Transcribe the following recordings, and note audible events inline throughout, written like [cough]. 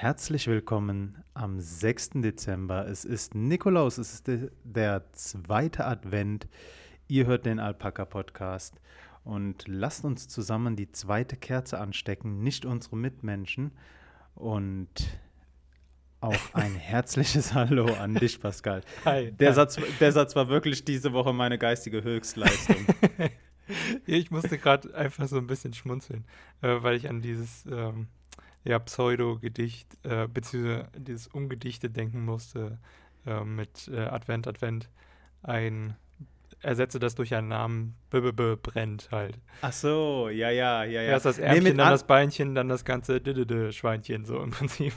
Herzlich willkommen am 6. Dezember. Es ist Nikolaus, es ist de der zweite Advent. Ihr hört den Alpaka-Podcast und lasst uns zusammen die zweite Kerze anstecken, nicht unsere Mitmenschen. Und auch ein [laughs] herzliches Hallo an dich, Pascal. Hi. Der, hi. Satz, der Satz war wirklich diese Woche meine geistige Höchstleistung. [laughs] ich musste gerade einfach so ein bisschen schmunzeln, äh, weil ich an dieses ähm, ja, Pseudo-Gedicht äh, beziehungsweise dieses Ungedichte denken musste äh, mit äh, Advent, Advent. Ein ersetze das durch einen Namen, b -b -b brennt halt. Ach so, ja, ja, ja, ja. Erst das Nee, Ärmchen, mit dann an- das Beinchen, dann das ganze d -d -d Schweinchen, so im Prinzip.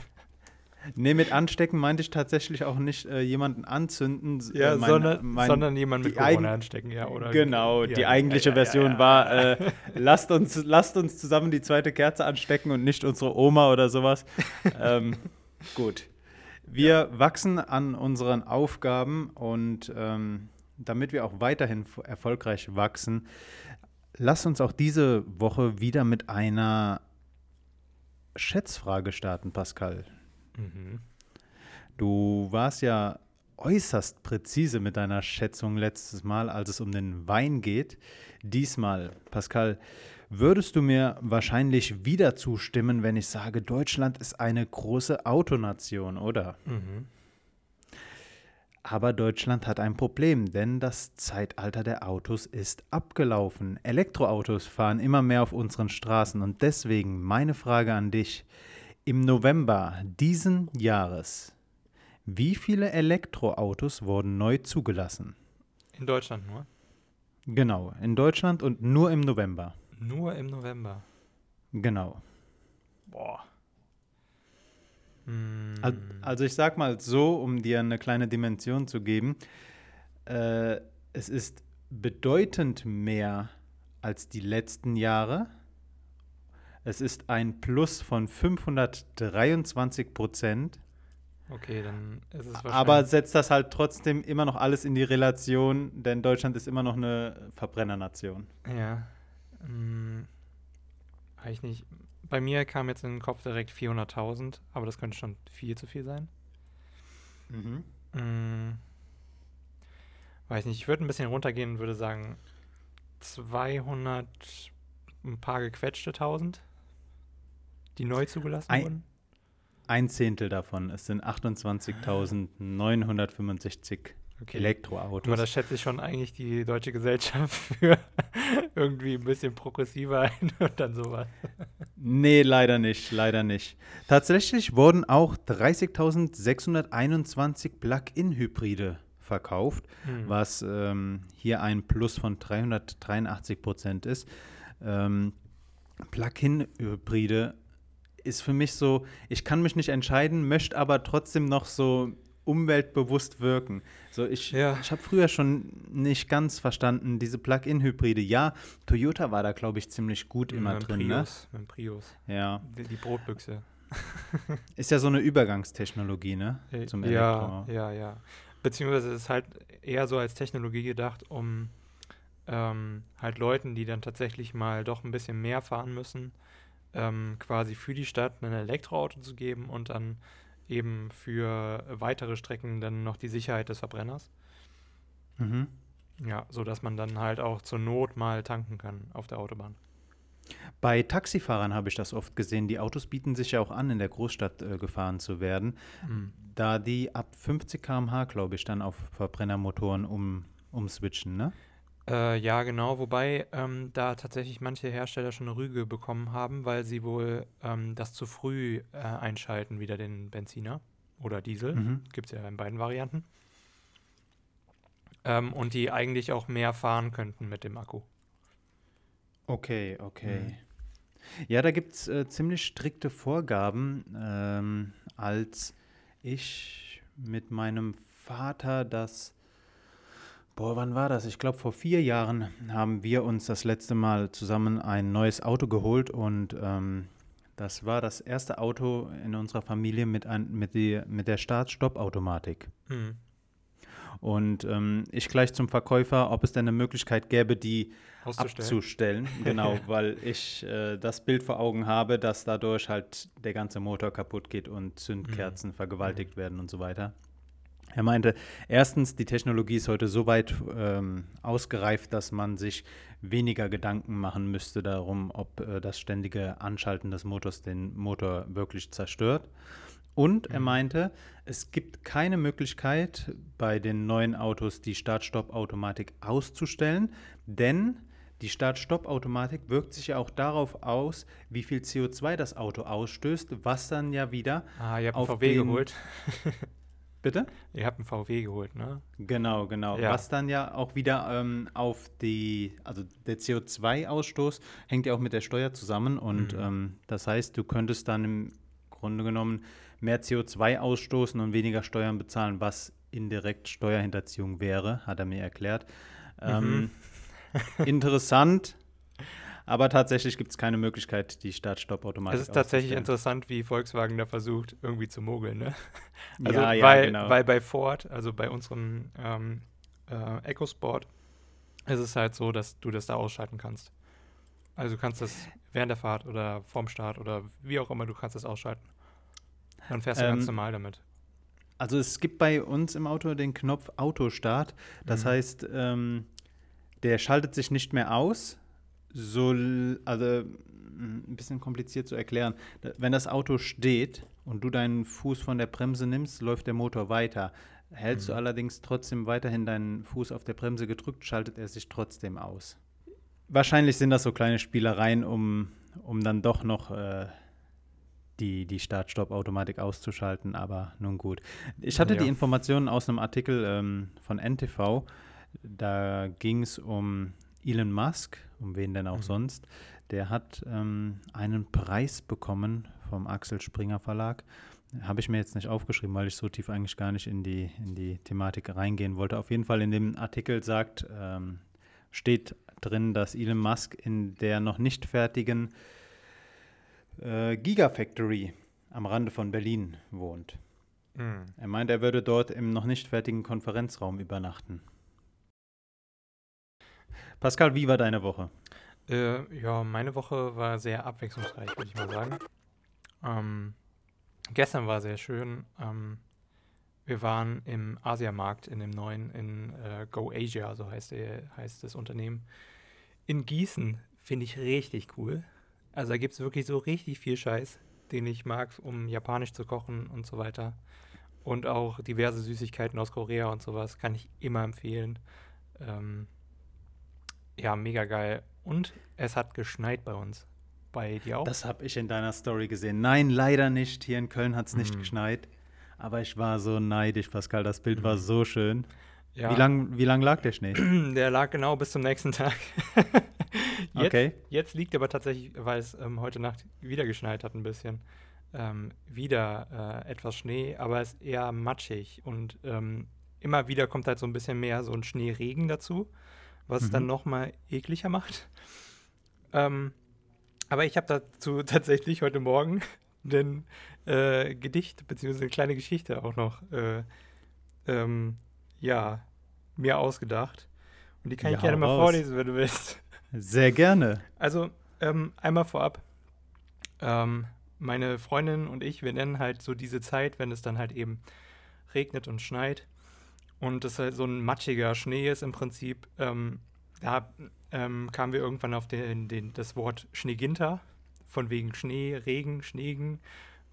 Nee, mit anstecken meinte ich tatsächlich auch nicht äh, jemanden anzünden. Ja, äh, mein- sondern, mein- sondern jemand mit Corona anstecken, ja, oder? genau, ja, die eigentliche ja, Version war, äh, [laughs] lasst, uns, lasst uns zusammen die zweite Kerze anstecken und nicht unsere Oma oder sowas. [laughs] ähm, gut. Wir wachsen an unseren Aufgaben und ähm, damit wir auch weiterhin erfolgreich wachsen, lasst uns auch diese Woche wieder mit einer Schätzfrage starten, Pascal. Mhm. Du warst ja äußerst präzise mit deiner Schätzung letztes Mal, als es um den Wein geht. Diesmal, Pascal, würdest du mir wahrscheinlich wieder zustimmen, wenn ich sage, Deutschland ist eine große Autonation, oder? Mhm. Aber Deutschland hat ein Problem, denn das Zeitalter der Autos ist abgelaufen. Elektroautos fahren immer mehr auf unseren Straßen und deswegen meine Frage an dich. Im November diesen Jahres, wie viele Elektroautos wurden neu zugelassen? In Deutschland nur. Genau, in Deutschland und nur im November. Nur im November. Genau. Boah. Hm. Al- Also ich sag mal so, um dir eine kleine Dimension zu geben, äh, es ist bedeutend mehr als die letzten Jahre. Es ist ein Plus von 523 Prozent, Okay, dann ist es wahrscheinlich. aber setzt das halt trotzdem immer noch alles in die Relation, denn Deutschland ist immer noch eine Verbrennernation. Ja. Hm, weiß ich nicht. Bei mir kam jetzt in den Kopf direkt 400.000, aber das könnte schon viel zu viel sein. Hm, weiß nicht, ich würde ein bisschen runtergehen und würde sagen 200, ein paar gequetschte 1000, die neu zugelassen Ein- wurden. Ein Zehntel davon, es sind 28.965 Okay. Elektroautos. Aber das schätze ich schon eigentlich die deutsche Gesellschaft [laughs] für irgendwie ein bisschen progressiver ein und dann sowas. Nee, leider nicht, leider nicht. Tatsächlich wurden auch 30.621 Plug-in-Hybride verkauft, Hm. was ähm, hier ein Plus von 383 Prozent ist. Ähm, Plug-in-Hybride ist für mich so, ich kann mich nicht entscheiden, möchte aber trotzdem noch so umweltbewusst wirken. So, ich Ja. ich habe früher schon nicht ganz verstanden, diese Plug-in-Hybride. Ja, Toyota war da, glaube ich, ziemlich gut immer mit drin. Ne? Prius, mit dem Prius. Ja. Die, die Brotbüchse. [laughs] Ist ja so eine Übergangstechnologie, ne? Äh, Zum ja, Elektro. ja, ja. Beziehungsweise es ist halt eher so als Technologie gedacht, um ähm, halt Leuten, die dann tatsächlich mal doch ein bisschen mehr fahren müssen, ähm, quasi für die Stadt ein Elektroauto zu geben und dann eben für weitere Strecken dann noch die Sicherheit des Verbrenners. Mhm. Ja, so dass man dann halt auch zur Not mal tanken kann auf der Autobahn. Bei Taxifahrern habe ich das oft gesehen. Die Autos bieten sich ja auch an, in der Großstadt äh, gefahren zu werden, Mhm. da die ab 50 km/h, glaube ich, dann auf Verbrennermotoren um, umswitchen, ne? Äh, ja, genau, wobei ähm, da tatsächlich manche Hersteller schon eine Rüge bekommen haben, weil sie wohl ähm, das zu früh äh, einschalten, wieder den Benziner oder Diesel. Mhm. Gibt es ja in beiden Varianten. Ähm, und die eigentlich auch mehr fahren könnten mit dem Akku. Okay, okay. Mhm. Ja, da gibt es äh, ziemlich strikte Vorgaben. Ähm, als ich mit meinem Vater das, boah, wann war das? Ich glaube, vor vier Jahren haben wir uns das letzte Mal zusammen ein neues Auto geholt und ähm, das war das erste Auto in unserer Familie mit, ein, mit, die, mit der Start-Stopp-Automatik. Mhm. Und ähm, ich gleich zum Verkäufer, ob es denn eine Möglichkeit gäbe, die abzustellen. [laughs] Genau, weil ich äh, das Bild vor Augen habe, dass dadurch halt der ganze Motor kaputt geht und Zündkerzen Mhm. vergewaltigt werden und so weiter. Er meinte, erstens, die Technologie ist heute so weit ähm, ausgereift, dass man sich weniger Gedanken machen müsste darum, ob äh, das ständige Anschalten des Motors den Motor wirklich zerstört. Und er Mhm. meinte, es gibt keine Möglichkeit bei den neuen Autos die Start-Stopp-Automatik auszustellen, denn die Start-Stopp-Automatik wirkt sich ja auch darauf aus, wie viel CO2 das Auto ausstößt, was dann ja wieder Ah, ihr auf VW den- geholt. Bitte? Ihr habt einen VW geholt, ne? Genau, genau. Ja. Was dann ja auch wieder ähm, auf die, also der CO2-Ausstoß hängt ja auch mit der Steuer zusammen und Mhm. ähm, das heißt, du könntest dann im Grunde genommen mehr CO2 ausstoßen und weniger Steuern bezahlen, was indirekt Steuerhinterziehung wäre, hat er mir erklärt. Ähm, [laughs] interessant, aber tatsächlich gibt es keine Möglichkeit, die Start-Stopp-Automatik Es ist tatsächlich interessant, wie Volkswagen da versucht, irgendwie zu mogeln, ne? Also, ja, ja, weil, genau. weil bei Ford, also bei unserem ähm, äh, EcoSport, ist es halt so, dass du das da ausschalten kannst. Also du kannst das während der Fahrt oder vorm Start oder wie auch immer, du kannst das ausschalten. Dann fährst du ganz Ähm, normal damit. Also es gibt bei uns im Auto den Knopf Autostart. Das Mhm. heißt, ähm, der schaltet sich nicht mehr aus. So, also mm, ein bisschen kompliziert zu erklären. Wenn das Auto steht und du deinen Fuß von der Bremse nimmst, läuft der Motor weiter. Hältst du Mhm. allerdings trotzdem weiterhin deinen Fuß auf der Bremse gedrückt, schaltet er sich trotzdem aus. Wahrscheinlich sind das so kleine Spielereien, um, um dann doch noch äh, die, die Start-Stopp-Automatik auszuschalten, aber nun gut. Ich hatte Ja. die Informationen aus einem Artikel ähm, von NTV. Da ging es um Elon Musk, um wen denn auch Mhm. sonst. Der hat ähm, einen Preis bekommen vom Axel Springer Verlag. Habe ich mir jetzt nicht aufgeschrieben, weil ich so tief eigentlich gar nicht in die, in die Thematik reingehen wollte. Auf jeden Fall in dem Artikel sagt, ähm, steht drin, dass Elon Musk in der noch nicht fertigen äh, Gigafactory am Rande von Berlin wohnt. Mhm. Er meint, er würde dort im noch nicht fertigen Konferenzraum übernachten. Pascal, wie war deine Woche? Äh, ja, meine Woche war sehr abwechslungsreich, würde ich mal sagen. Ähm, gestern war sehr schön. Ähm, wir waren im Asiamarkt in dem neuen, in äh, Go Asia, so heißt, der, heißt das Unternehmen. In Gießen finde ich richtig cool. Also da gibt es wirklich so richtig viel Scheiß, den ich mag, um japanisch zu kochen und so weiter. Und auch diverse Süßigkeiten aus Korea und sowas kann ich immer empfehlen. Ähm, ja, mega geil. Und es hat geschneit bei uns. Bei dir auch? Das habe ich in deiner Story gesehen. Nein, leider nicht. Hier in Köln hat es nicht Mhm. geschneit. Aber ich war so neidisch, Pascal. Das Bild war Mhm. so schön. ja. Wie lang, wie lang lag der Schnee? [clears throat] Der lag genau bis zum nächsten Tag. [laughs] jetzt, Okay. jetzt liegt aber tatsächlich, weil es ähm, heute Nacht wieder geschneit hat ein bisschen, ähm, wieder äh, etwas Schnee, aber es ist eher matschig und ähm, immer wieder kommt halt so ein bisschen mehr so ein Schneeregen dazu, was es dann Mhm. nochmal ekliger macht. Ähm, aber ich habe dazu [laughs] tatsächlich heute Morgen [laughs] ein äh, Gedicht beziehungsweise eine kleine Geschichte auch noch äh, ähm, ja, mir ausgedacht. Und die kann Ja, ich gerne mal raus. vorlesen, wenn du willst. Sehr gerne. [laughs] Also, ähm, einmal vorab. Ähm, meine Freundin und ich, wir nennen halt so diese Zeit, wenn es dann halt eben regnet und schneit und es halt so ein matschiger Schnee ist im Prinzip. Ähm, da ähm, kamen wir irgendwann auf den, den, das Wort Schneeginter, von wegen Schnee, Regen, Schneegen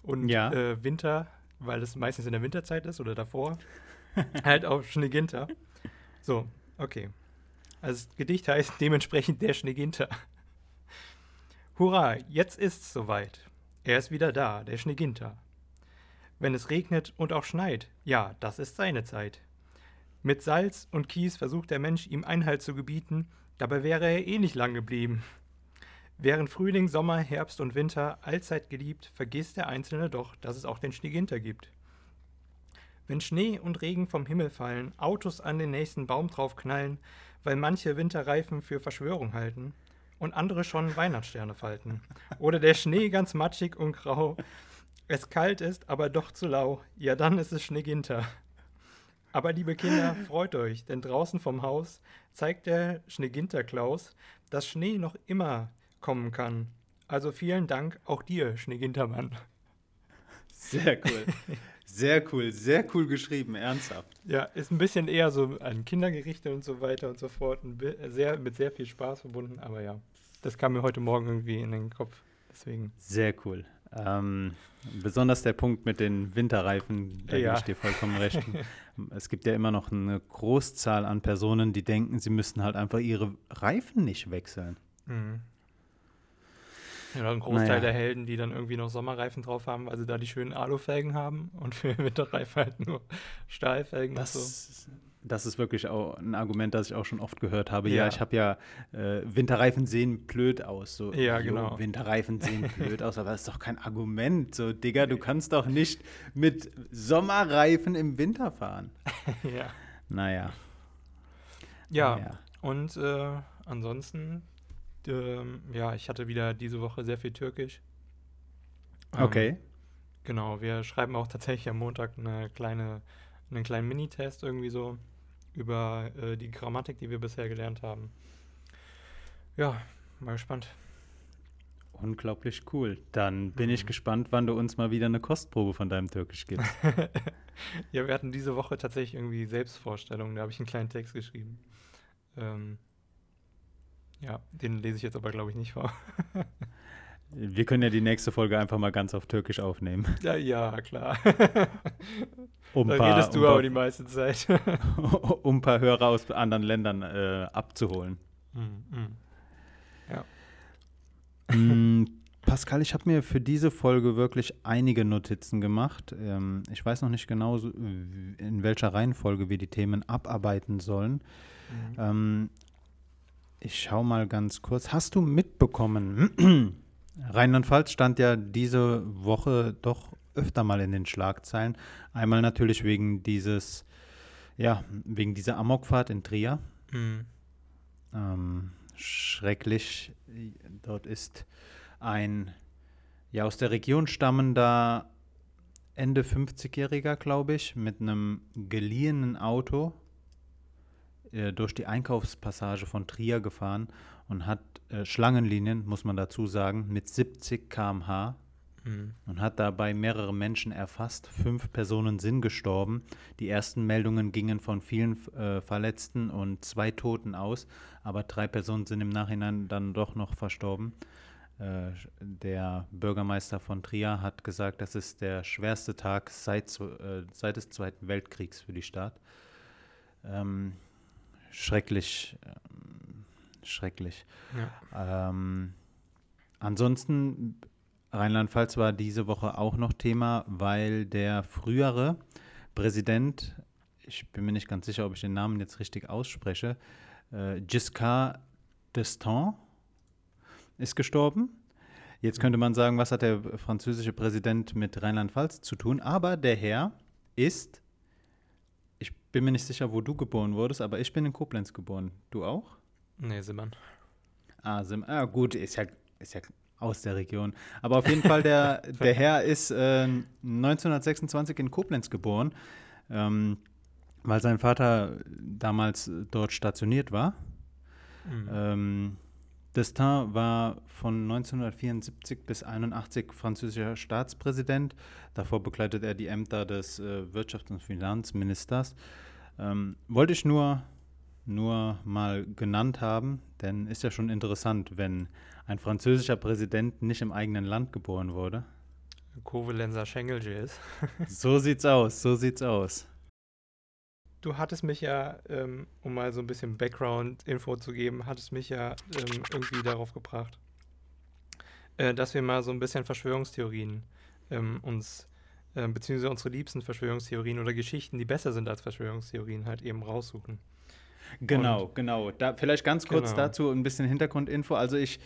und Ja. äh, Winter, weil es meistens in der Winterzeit ist oder davor. [laughs] halt auf Schneeginter. So, okay. Also das Gedicht heißt dementsprechend der Schneeginter. Hurra, jetzt ist's soweit. Er ist wieder da, der Schneeginter. Wenn es regnet und auch schneit, ja, das ist seine Zeit. Mit Salz und Kies versucht der Mensch ihm Einhalt zu gebieten, dabei wäre er eh nicht lang geblieben. Während Frühling, Sommer, Herbst und Winter allzeit geliebt, vergisst der Einzelne doch, dass es auch den Schneeginter gibt. Wenn Schnee und Regen vom Himmel fallen, Autos an den nächsten Baum draufknallen, weil manche Winterreifen für Verschwörung halten und andere schon Weihnachtssterne falten. Oder der Schnee ganz matschig und grau, es kalt ist, aber doch zu lau, ja dann ist es Schneeginter. Aber liebe Kinder, freut euch, denn draußen vom Haus zeigt der Schneeginterklaus, dass Schnee noch immer kommen kann. Also vielen Dank auch dir, Schneegintermann. Sehr cool. Sehr cool, sehr cool geschrieben, ernsthaft. Ja, ist ein bisschen eher so an Kindergerichte und so weiter und so fort. Sehr, mit sehr viel Spaß verbunden, aber ja, das kam mir heute Morgen irgendwie in den Kopf. Deswegen. Sehr cool. Ähm, besonders der Punkt mit den Winterreifen, da ja. gebe ich dir vollkommen recht. [laughs] es gibt ja immer noch eine Großzahl an Personen, die denken, sie müssten halt einfach ihre Reifen nicht wechseln. Mhm. Ja, ein Großteil naja. der Helden, die dann irgendwie noch Sommerreifen drauf haben, weil sie da die schönen Alufelgen haben und für [laughs] Winterreifen halt nur Stahlfelgen das, so. Das ist wirklich auch ein Argument, das ich auch schon oft gehört habe. Ja, ja ich habe ja äh, Winterreifen sehen blöd aus. So, ja, genau. Winterreifen sehen [laughs] blöd aus, aber das ist doch kein Argument. So, Digga, du kannst doch nicht mit Sommerreifen im Winter fahren. [laughs] ja. Naja. Ja, naja. und äh, ansonsten ähm, ja, ich hatte wieder diese Woche sehr viel Türkisch. Ähm, okay. Genau, wir schreiben auch tatsächlich am Montag eine kleine, einen kleinen Minitest irgendwie so über äh, die Grammatik, die wir bisher gelernt haben. Ja, mal gespannt. Unglaublich cool. Dann bin mhm. ich gespannt, wann du uns mal wieder eine Kostprobe von deinem Türkisch gibst. [laughs] ja, wir hatten diese Woche tatsächlich irgendwie Selbstvorstellungen. Da habe ich einen kleinen Text geschrieben. Ähm, ja, den lese ich jetzt aber, glaube ich, nicht vor. Wir können ja die nächste Folge einfach mal ganz auf Türkisch aufnehmen. Ja, ja klar. [laughs] Um da paar, redest du um aber die meiste Zeit. [laughs] um ein paar Hörer aus anderen Ländern äh, abzuholen. Mm, mm. Ja. Mm, [laughs] Pascal, ich habe mir für diese Folge wirklich einige Notizen gemacht. Ähm, ich weiß noch nicht genau, in welcher Reihenfolge wir die Themen abarbeiten sollen. Mhm. Ähm, ich schaue mal ganz kurz. Hast du mitbekommen, [clears throat] Rheinland-Pfalz stand ja diese Woche doch öfter mal in den Schlagzeilen. Einmal natürlich wegen dieses, ja, wegen dieser Amokfahrt in Trier. Mhm. Ähm, schrecklich. Dort ist ein, ja, aus der Region stammender Ende 50-Jähriger, glaube ich, mit einem geliehenen Auto äh, durch die Einkaufspassage von Trier gefahren und hat äh, Schlangenlinien, muss man dazu sagen, mit 70 km/h mhm. und hat dabei mehrere Menschen erfasst. Fünf Personen sind gestorben. Die ersten Meldungen gingen von vielen äh, Verletzten und zwei Toten aus, aber drei Personen sind im Nachhinein dann doch noch verstorben. Äh, der Bürgermeister von Trier hat gesagt, das ist der schwerste Tag seit, äh, seit des Zweiten Weltkriegs für die Stadt. Ähm, schrecklich, ähm, schrecklich. Ja. Ähm, ansonsten, Rheinland-Pfalz war diese Woche auch noch Thema, weil der frühere Präsident, ich bin mir nicht ganz sicher, ob ich den Namen jetzt richtig ausspreche, äh, Giscard d'Estaing ist gestorben. Jetzt könnte man sagen, was hat der französische Präsident mit Rheinland-Pfalz zu tun? Aber der Herr ist bin mir nicht sicher, wo du geboren wurdest, aber ich bin in Koblenz geboren. Du auch? Nee, Simmern. Ah, Simmern. Ah, gut, ist ja, ist ja aus der Region. Aber auf jeden Fall, der, [laughs] der Herr ist äh, 1926 in Koblenz geboren, ähm, weil sein Vater damals dort stationiert war. Mhm. Ähm, Destin war von 1974 bis 1981 französischer Staatspräsident. Davor bekleidet er die Ämter des äh, Wirtschafts- und Finanzministers. Ähm, wollte ich nur, nur mal genannt haben, denn ist ja schon interessant, wenn ein französischer Präsident nicht im eigenen Land geboren wurde. Kovalenzer Schengelje ist. [laughs] so sieht's aus, so sieht's aus. Du hattest mich ja, ähm, um mal so ein bisschen Background-Info zu geben, hattest mich ja ähm, irgendwie darauf gebracht, äh, dass wir mal so ein bisschen Verschwörungstheorien ähm, uns, äh, beziehungsweise unsere liebsten Verschwörungstheorien oder Geschichten, die besser sind als Verschwörungstheorien, halt eben raussuchen. Genau, Und, genau. Da, vielleicht ganz kurz genau. dazu ein bisschen Hintergrundinfo. Also ich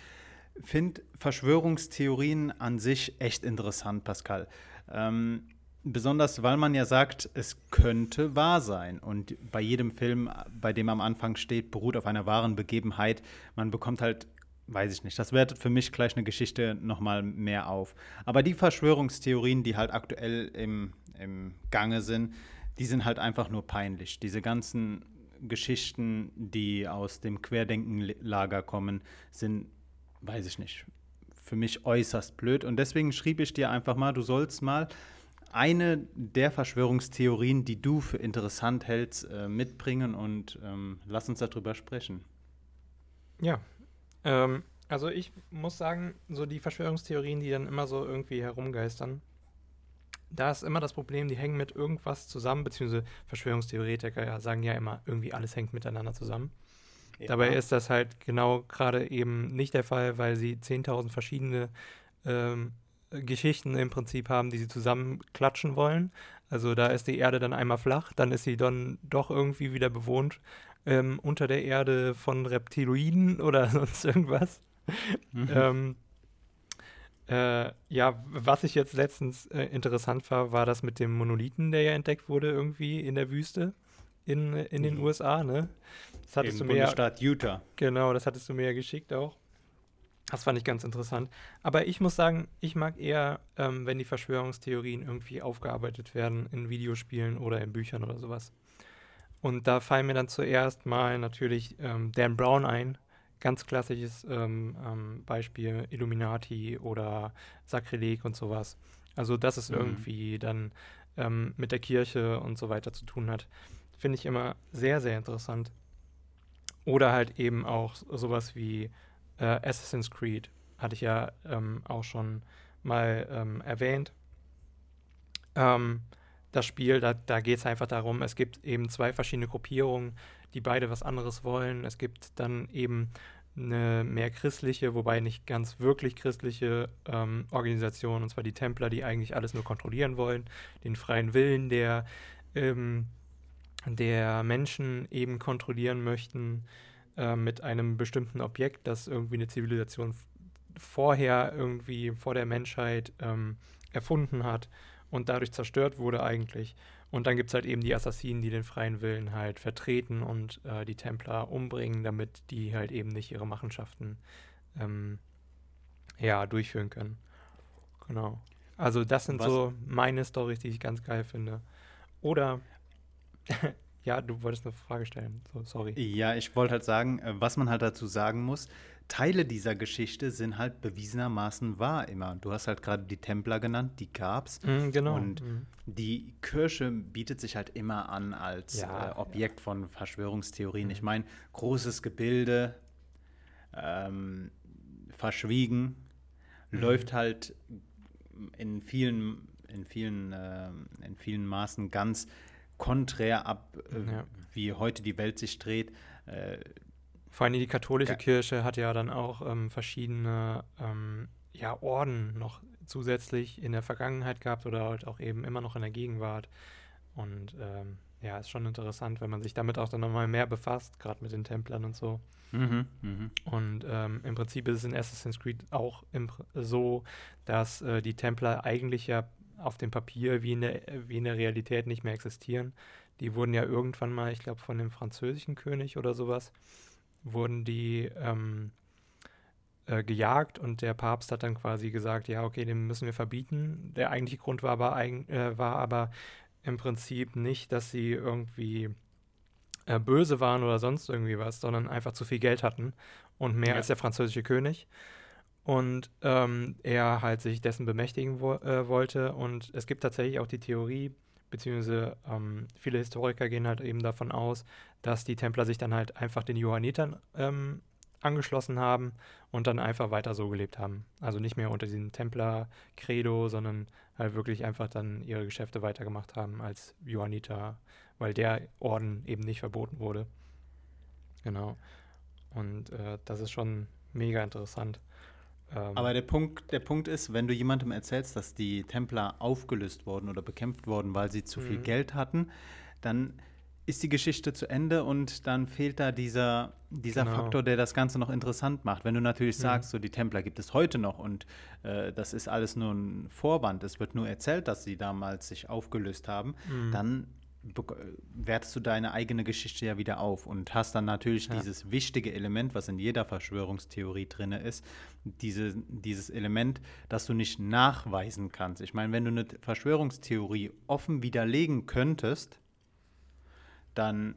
finde Verschwörungstheorien an sich echt interessant, Pascal. Ähm, Besonders, weil man ja sagt, es könnte wahr sein. Und bei jedem Film, bei dem am Anfang steht, beruht auf einer wahren Begebenheit. Man bekommt halt, weiß ich nicht, das wertet für mich gleich eine Geschichte nochmal mehr auf. Aber die Verschwörungstheorien, die halt aktuell im, im Gange sind, die sind halt einfach nur peinlich. Diese ganzen Geschichten, die aus dem Querdenkenlager kommen, sind, weiß ich nicht, für mich äußerst blöd. Und deswegen schrieb ich dir einfach mal, du sollst mal eine der Verschwörungstheorien, die du für interessant hältst, äh, mitbringen und ähm, lass uns darüber sprechen. Ja, ähm, also ich muss sagen, so die Verschwörungstheorien, die dann immer so irgendwie herumgeistern, da ist immer das Problem, die hängen mit irgendwas zusammen, beziehungsweise Verschwörungstheoretiker ja, sagen ja immer, irgendwie alles hängt miteinander zusammen. Ja. Dabei ist das halt genau gerade eben nicht der Fall, weil sie 10.000 verschiedene ähm, Geschichten im Prinzip haben, die sie zusammenklatschen wollen. Also da ist die Erde dann einmal flach, dann ist sie dann doch irgendwie wieder bewohnt ähm, unter der Erde von Reptiloiden [laughs] oder sonst irgendwas. Mhm. ähm, äh, ja, was ich jetzt letztens äh, interessant war, war das mit dem Monolithen, der ja entdeckt wurde irgendwie in der Wüste in, in den mhm. USA, ne? Das hattest Im du mir Bundesstaat ja, Utah. Genau, das hattest du mir ja geschickt auch. Das fand ich ganz interessant. Aber ich muss sagen, ich mag eher, ähm, wenn die Verschwörungstheorien irgendwie aufgearbeitet werden in Videospielen oder in Büchern oder sowas. Und da fallen mir dann zuerst mal natürlich ähm, Dan Brown ein, ganz klassisches ähm, ähm, Beispiel Illuminati oder Sakrileg und sowas. Also, dass es mhm. irgendwie dann ähm, mit der Kirche und so weiter zu tun hat, finde ich immer sehr, sehr interessant. Oder halt eben auch sowas wie äh, Assassin's Creed, hatte ich ja ähm, auch schon mal ähm, erwähnt. Ähm, das Spiel, da, da geht es einfach darum, es gibt eben zwei verschiedene Gruppierungen, die beide was anderes wollen. Es gibt dann eben eine mehr christliche, wobei nicht ganz wirklich christliche ähm, Organisation, und zwar die Templer, die eigentlich alles nur kontrollieren wollen, den freien Willen der, ähm, der Menschen eben kontrollieren möchten äh, mit einem bestimmten Objekt, das irgendwie eine Zivilisation vorher irgendwie vor der Menschheit ähm, erfunden hat und dadurch zerstört wurde eigentlich. Und dann gibt es halt eben die Assassinen, die den freien Willen halt vertreten und äh, die Templer umbringen, damit die halt eben nicht ihre Machenschaften ähm, ja, durchführen können. Genau. Also das sind Was? so meine Stories, die ich ganz geil finde. Oder [laughs] ja, du wolltest eine Frage stellen. So, sorry. Ja, ich wollte halt sagen, äh, was man halt dazu sagen muss, Teile dieser Geschichte sind halt bewiesenermaßen wahr immer. Du hast halt gerade die Templer genannt, die gab's. Mm, genau. Und mm. die Kirche bietet sich halt immer an als ja, äh, Objekt ja. von Verschwörungstheorien. Mm. Ich meine, großes Gebilde, ähm, verschwiegen, mhm. läuft halt in vielen, in vielen, äh, in vielen Maßen ganz konträr ab, äh, ja. wie heute die Welt sich dreht. Äh, vor allem die katholische ja. Kirche hat ja dann auch ähm, verschiedene ähm, ja, Orden noch zusätzlich in der Vergangenheit gehabt oder halt auch eben immer noch in der Gegenwart. Und ähm, ja, ist schon interessant, wenn man sich damit auch dann nochmal mehr befasst, gerade mit den Templern und so. Mhm, mh. Und ähm, im Prinzip ist es in Assassin's Creed auch so, dass äh, die Templer eigentlich ja auf dem Papier wie in, der, wie in der Realität nicht mehr existieren. Die wurden ja irgendwann mal, ich glaube, von dem französischen König oder sowas, wurden die ähm, äh, gejagt und der Papst hat dann quasi gesagt, ja, okay, den müssen wir verbieten. Der eigentliche Grund war aber, äh, war aber im Prinzip nicht, dass sie irgendwie äh, böse waren oder sonst irgendwie was, sondern einfach zu viel Geld hatten und mehr ja. als der französische König. Und ähm, er halt sich dessen bemächtigen wo äh, wollte. Und es gibt tatsächlich auch die Theorie, beziehungsweise ähm, viele Historiker gehen halt eben davon aus, dass die Templer sich dann halt einfach den Johannitern ähm, angeschlossen haben und dann einfach weiter so gelebt haben. Also nicht mehr unter diesem Templer-Credo, sondern halt wirklich einfach dann ihre Geschäfte weitergemacht haben als Johanniter, weil der Orden eben nicht verboten wurde. Genau. Und äh, das ist schon mega interessant. Ähm, Aber der Punkt, der Punkt ist, wenn du jemandem erzählst, dass die Templer aufgelöst wurden oder bekämpft wurden, weil sie zu viel mhm. Geld hatten, dann ist die Geschichte zu Ende und dann fehlt da dieser, dieser genau. Faktor, der das Ganze noch interessant macht. Wenn du natürlich mhm. sagst, so die Templer gibt es heute noch und äh, das ist alles nur ein Vorwand, es wird nur erzählt, dass sie damals sich aufgelöst haben, mhm. dann wertest du deine eigene Geschichte ja wieder auf und hast dann natürlich ja. dieses wichtige Element, was in jeder Verschwörungstheorie drin ist, diese, dieses Element, das du nicht nachweisen kannst. Ich meine, wenn du eine Verschwörungstheorie offen widerlegen könntest, dann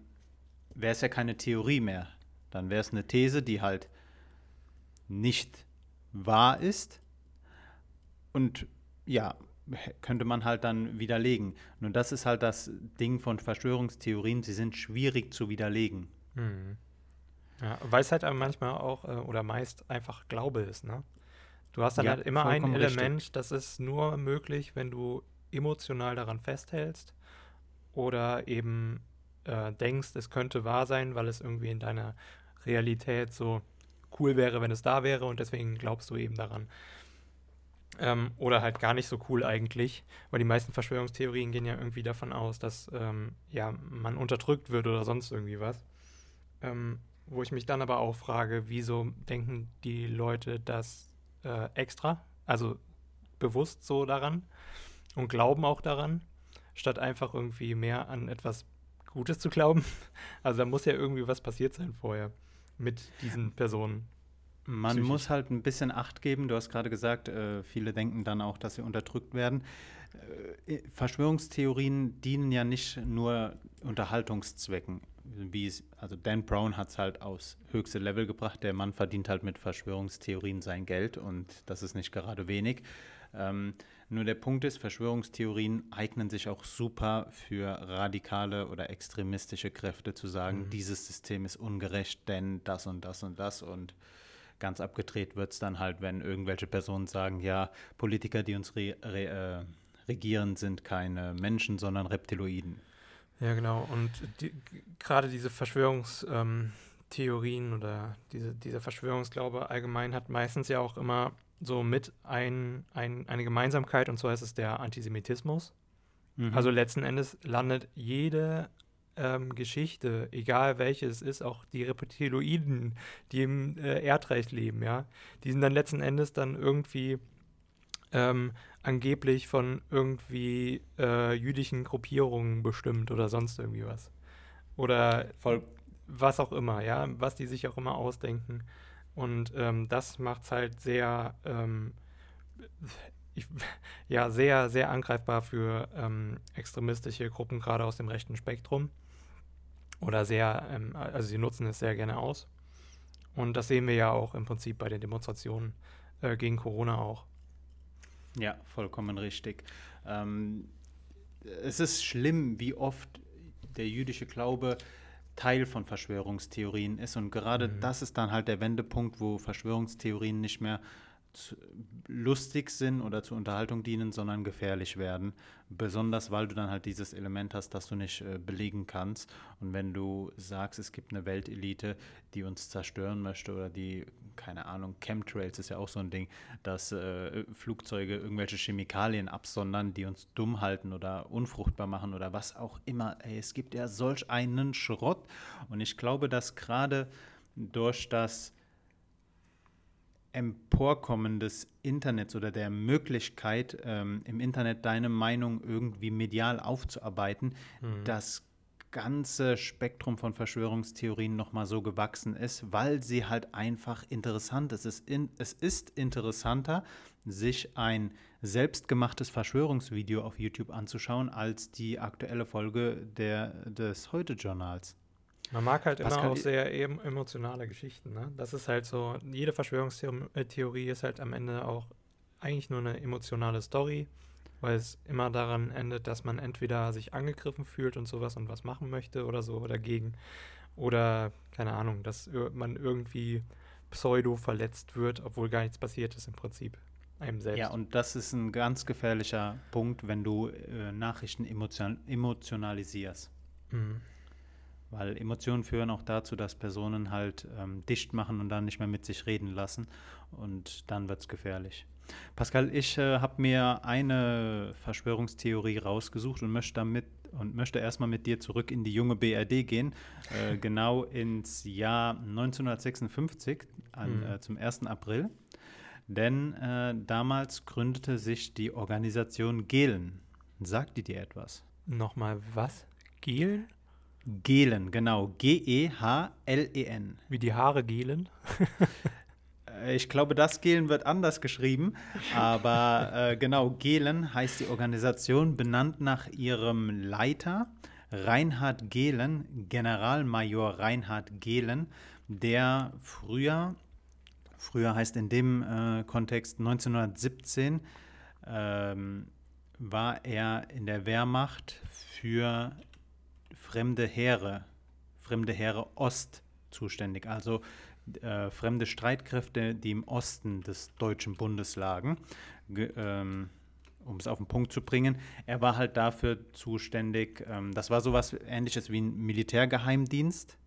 wäre es ja keine Theorie mehr. Dann wäre es eine These, die halt nicht wahr ist. Und ja, könnte man halt dann widerlegen. Nur das ist halt das Ding von Verschwörungstheorien, sie sind schwierig zu widerlegen. Mhm. Ja, weil es halt aber manchmal auch äh, oder meist einfach Glaube ist, ne? Du hast dann ja, halt immer ein Element, richtig. das ist nur möglich, wenn du emotional daran festhältst oder eben äh, denkst, es könnte wahr sein, weil es irgendwie in deiner Realität so cool wäre, wenn es da wäre und deswegen glaubst du eben daran. Ähm, oder halt gar nicht so cool eigentlich, weil die meisten Verschwörungstheorien gehen ja irgendwie davon aus, dass ähm, ja, man unterdrückt wird oder sonst irgendwie was. Ähm, wo ich mich dann aber auch frage, wieso denken die Leute das äh, extra, also bewusst so daran und glauben auch daran, statt einfach irgendwie mehr an etwas Gutes zu glauben. [laughs] Also da muss ja irgendwie was passiert sein vorher mit diesen Personen. Man psychisch. muss halt ein bisschen Acht geben. Du hast gerade gesagt, äh, viele denken dann auch, dass sie unterdrückt werden. Äh, Verschwörungstheorien dienen ja nicht nur Unterhaltungszwecken. Wie es, also Dan Brown hat es halt aufs höchste Level gebracht. Der Mann verdient halt mit Verschwörungstheorien sein Geld und das ist nicht gerade wenig. Ähm, nur der Punkt ist, Verschwörungstheorien eignen sich auch super für radikale oder extremistische Kräfte zu sagen, mhm. dieses System ist ungerecht, denn das und das und das und Ganz abgedreht wird es dann halt, wenn irgendwelche Personen sagen, ja, Politiker, die uns re re äh, regieren, sind keine Menschen, sondern Reptiloiden. Ja, genau. Und die, gerade diese Verschwörungstheorien ähm, oder diese, dieser Verschwörungsglaube allgemein hat meistens ja auch immer so mit ein, ein, eine Gemeinsamkeit, und zwar ist es der Antisemitismus. Mhm. Also letzten Endes landet jede ähm, Geschichte, egal welche es ist, auch die Reptiloiden, die im äh, Erdreich leben, ja, die sind dann letzten Endes dann irgendwie ähm, angeblich von irgendwie äh, jüdischen Gruppierungen bestimmt oder sonst irgendwie was. Oder Voll. was auch immer, ja, was die sich auch immer ausdenken. Und ähm, das macht es halt sehr, ähm, ich, ja, sehr, sehr angreifbar für ähm, extremistische Gruppen, gerade aus dem rechten Spektrum. Oder sehr, ähm, also sie nutzen es sehr gerne aus. Und das sehen wir ja auch im Prinzip bei den Demonstrationen äh, gegen Corona auch. Ja, vollkommen richtig. Ähm, es ist schlimm, wie oft der jüdische Glaube Teil von Verschwörungstheorien ist. Und gerade mhm. das ist dann halt der Wendepunkt, wo Verschwörungstheorien nicht mehr lustig sind oder zur Unterhaltung dienen, sondern gefährlich werden. Besonders, weil du dann halt dieses Element hast, das du nicht äh, belegen kannst. Und wenn du sagst, es gibt eine Weltelite, die uns zerstören möchte oder die, keine Ahnung, Chemtrails ist ja auch so ein Ding, dass äh, Flugzeuge irgendwelche Chemikalien absondern, die uns dumm halten oder unfruchtbar machen oder was auch immer. Ey, es gibt ja solch einen Schrott. Und ich glaube, dass gerade durch das Emporkommen des Internets oder der Möglichkeit, ähm, im Internet deine Meinung irgendwie medial aufzuarbeiten, mhm. das ganze Spektrum von Verschwörungstheorien nochmal so gewachsen ist, weil sie halt einfach interessant ist. Es, in, es ist interessanter, sich ein selbstgemachtes Verschwörungsvideo auf YouTube anzuschauen, als die aktuelle Folge der, des Heute-Journals. Man mag halt immer auch sehr emotionale Geschichten. Ne? Das ist halt so, jede Verschwörungstheorie ist halt am Ende auch eigentlich nur eine emotionale Story, weil es immer daran endet, dass man entweder sich angegriffen fühlt und sowas und was machen möchte oder so dagegen. Oder, keine Ahnung, dass man irgendwie pseudo verletzt wird, obwohl gar nichts passiert ist im Prinzip. Einem selbst. Ja, und das ist ein ganz gefährlicher Punkt, wenn du äh, Nachrichten emotion emotionalisierst. Mhm. Weil Emotionen führen auch dazu, dass Personen halt ähm, dicht machen und dann nicht mehr mit sich reden lassen. Und dann wird es gefährlich. Pascal, ich äh, habe mir eine Verschwörungstheorie rausgesucht und möchte damit und möchte erstmal mit dir zurück in die junge BRD gehen, äh, [laughs] genau ins Jahr 1956, an, mhm. äh, zum 1. April. Denn äh, damals gründete sich die Organisation Gehlen. Sagt die dir etwas? Nochmal was? Gehlen? Gelen, genau. G-E-H-L-E-N. Wie die Haare gelen? Äh, ich glaube, das Gelen wird anders geschrieben, aber äh, genau, Gelen heißt die Organisation, benannt nach ihrem Leiter, Reinhard Gehlen, Generalmajor Reinhard Gehlen, der früher, früher heißt in dem äh, Kontext 1917, ähm, war er in der Wehrmacht für fremde Heere, fremde Heere Ost zuständig, also äh, fremde Streitkräfte, die im Osten des Deutschen Bundes lagen. Ähm, um es auf den Punkt zu bringen, er war halt dafür zuständig, ähm, das war sowas ähnliches wie ein Militärgeheimdienst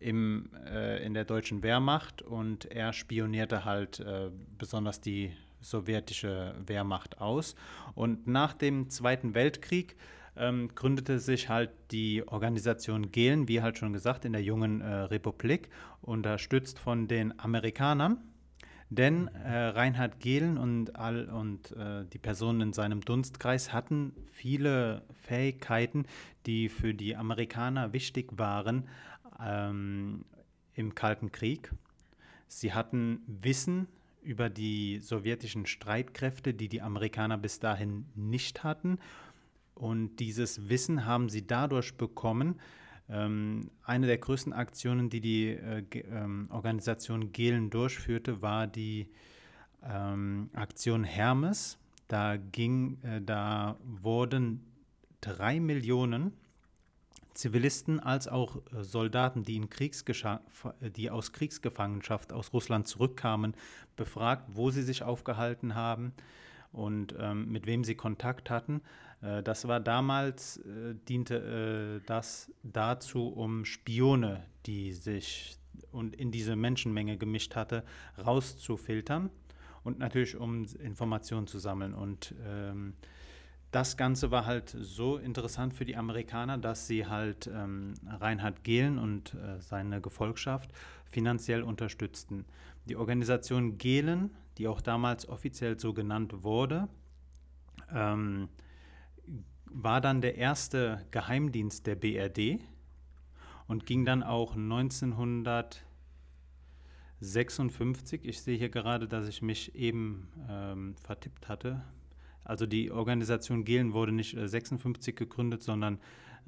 im, äh, in der deutschen Wehrmacht und er spionierte halt äh, besonders die sowjetische Wehrmacht aus. Und nach dem Zweiten Weltkrieg ähm, gründete sich halt die Organisation Gehlen, wie halt schon gesagt, in der jungen äh, Republik, unterstützt von den Amerikanern. Denn äh, Reinhard Gehlen und, all, und äh, die Personen in seinem Dunstkreis hatten viele Fähigkeiten, die für die Amerikaner wichtig waren ähm, im Kalten Krieg. Sie hatten Wissen über die sowjetischen Streitkräfte, die die Amerikaner bis dahin nicht hatten. Und dieses Wissen haben sie dadurch bekommen. Ähm, eine der größten Aktionen, die die äh, ähm, Organisation Gehlen durchführte, war die ähm, Aktion Hermes. Da, ging, äh, da wurden drei Millionen Zivilisten als auch äh, Soldaten, die, in äh, die aus Kriegsgefangenschaft aus Russland zurückkamen, befragt, wo sie sich aufgehalten haben und ähm, mit wem sie Kontakt hatten. Äh, das war damals, äh, diente äh, das dazu, um Spione, die sich und in diese Menschenmenge gemischt hatte, rauszufiltern und natürlich um Informationen zu sammeln. Und ähm, das Ganze war halt so interessant für die Amerikaner, dass sie halt ähm, Reinhard Gehlen und äh, seine Gefolgschaft finanziell unterstützten. Die Organisation Gehlen, die auch damals offiziell so genannt wurde, ähm, war dann der erste Geheimdienst der BRD und ging dann auch 1956, ich sehe hier gerade, dass ich mich eben ähm, vertippt hatte, also die Organisation Gehlen wurde nicht äh, 56 gegründet, sondern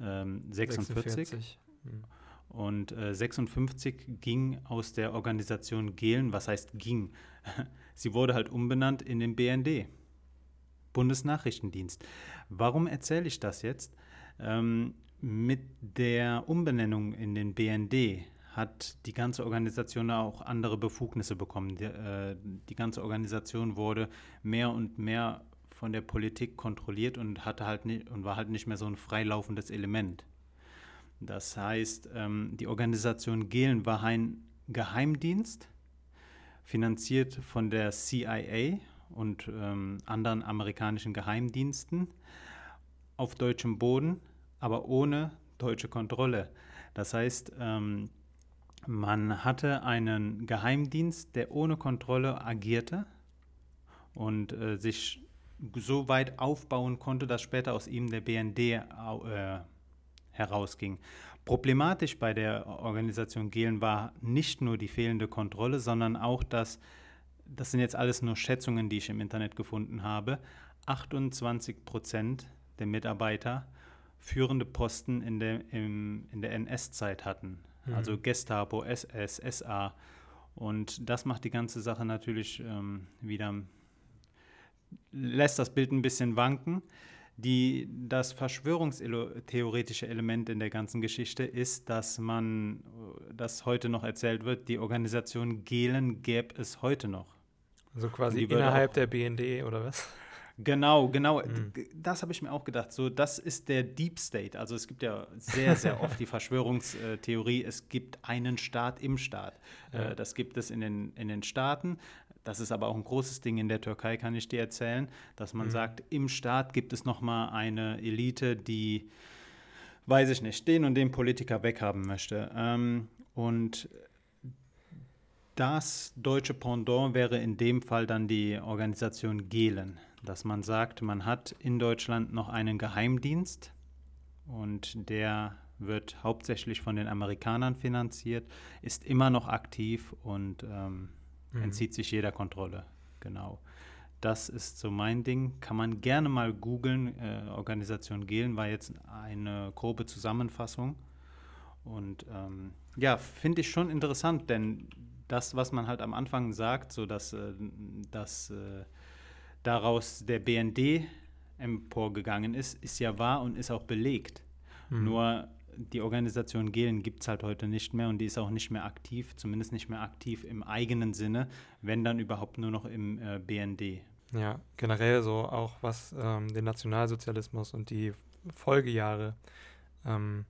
ähm, 46. 46. Mhm. Und äh, 56 ging aus der Organisation Gehlen, was heißt ging? Sie wurde halt umbenannt in den BND, Bundesnachrichtendienst. Warum erzähle ich das jetzt? Ähm, mit der Umbenennung in den BND hat die ganze Organisation auch andere Befugnisse bekommen. Die, äh, die ganze Organisation wurde mehr und mehr von der Politik kontrolliert und hatte halt nicht, und war halt nicht mehr so ein freilaufendes Element. Das heißt, ähm, die Organisation Gehlen war ein Geheimdienst, finanziert von der CIA und ähm, anderen amerikanischen Geheimdiensten auf deutschem Boden, aber ohne deutsche Kontrolle. Das heißt, ähm, man hatte einen Geheimdienst, der ohne Kontrolle agierte und äh, sich so weit aufbauen konnte, dass später aus ihm der BND äh, herausging. Problematisch bei der Organisation Gehlen war nicht nur die fehlende Kontrolle, sondern auch, dass, das sind jetzt alles nur Schätzungen, die ich im Internet gefunden habe, 28 Prozent der Mitarbeiter führende Posten in der, im, in der NS-Zeit hatten. Mhm. Also Gestapo, SS, SA. Und das macht die ganze Sache natürlich ähm, wieder lässt das Bild ein bisschen wanken. Die, das verschwörungstheoretische Element in der ganzen Geschichte ist, dass man, das heute noch erzählt wird, die Organisation Gehlen gäbe es heute noch. Also quasi innerhalb der BND oder was? Genau, genau. Mhm. Das habe ich mir auch gedacht. So, das ist der Deep State. Also es gibt ja sehr, sehr oft die [laughs] Verschwörungstheorie, es gibt einen Staat im Staat. Ja. Äh, das gibt es in den, in den Staaten. Das ist aber auch ein großes Ding in der Türkei, kann ich dir erzählen, dass man mhm. sagt, im Staat gibt es noch mal eine Elite, die, weiß ich nicht, den und den Politiker weghaben möchte. Ähm, und das deutsche Pendant wäre in dem Fall dann die Organisation Gehlen, dass man sagt, man hat in Deutschland noch einen Geheimdienst und der wird hauptsächlich von den Amerikanern finanziert, ist immer noch aktiv und ähm, mhm. entzieht sich jeder Kontrolle. Genau. Das ist so mein Ding. Kann man gerne mal googeln. Äh, Organisation Gehlen war jetzt eine grobe Zusammenfassung. Und ähm, ja, finde ich schon interessant, denn das, was man halt am Anfang sagt, so dass, äh, dass äh, daraus der BND emporgegangen ist, ist ja wahr und ist auch belegt. Mhm. Nur die Organisation Gehlen gibt es halt heute nicht mehr und die ist auch nicht mehr aktiv, zumindest nicht mehr aktiv im eigenen Sinne, wenn dann überhaupt nur noch im äh, BND. Ja, generell so auch was ähm, den Nationalsozialismus und die Folgejahre ähm,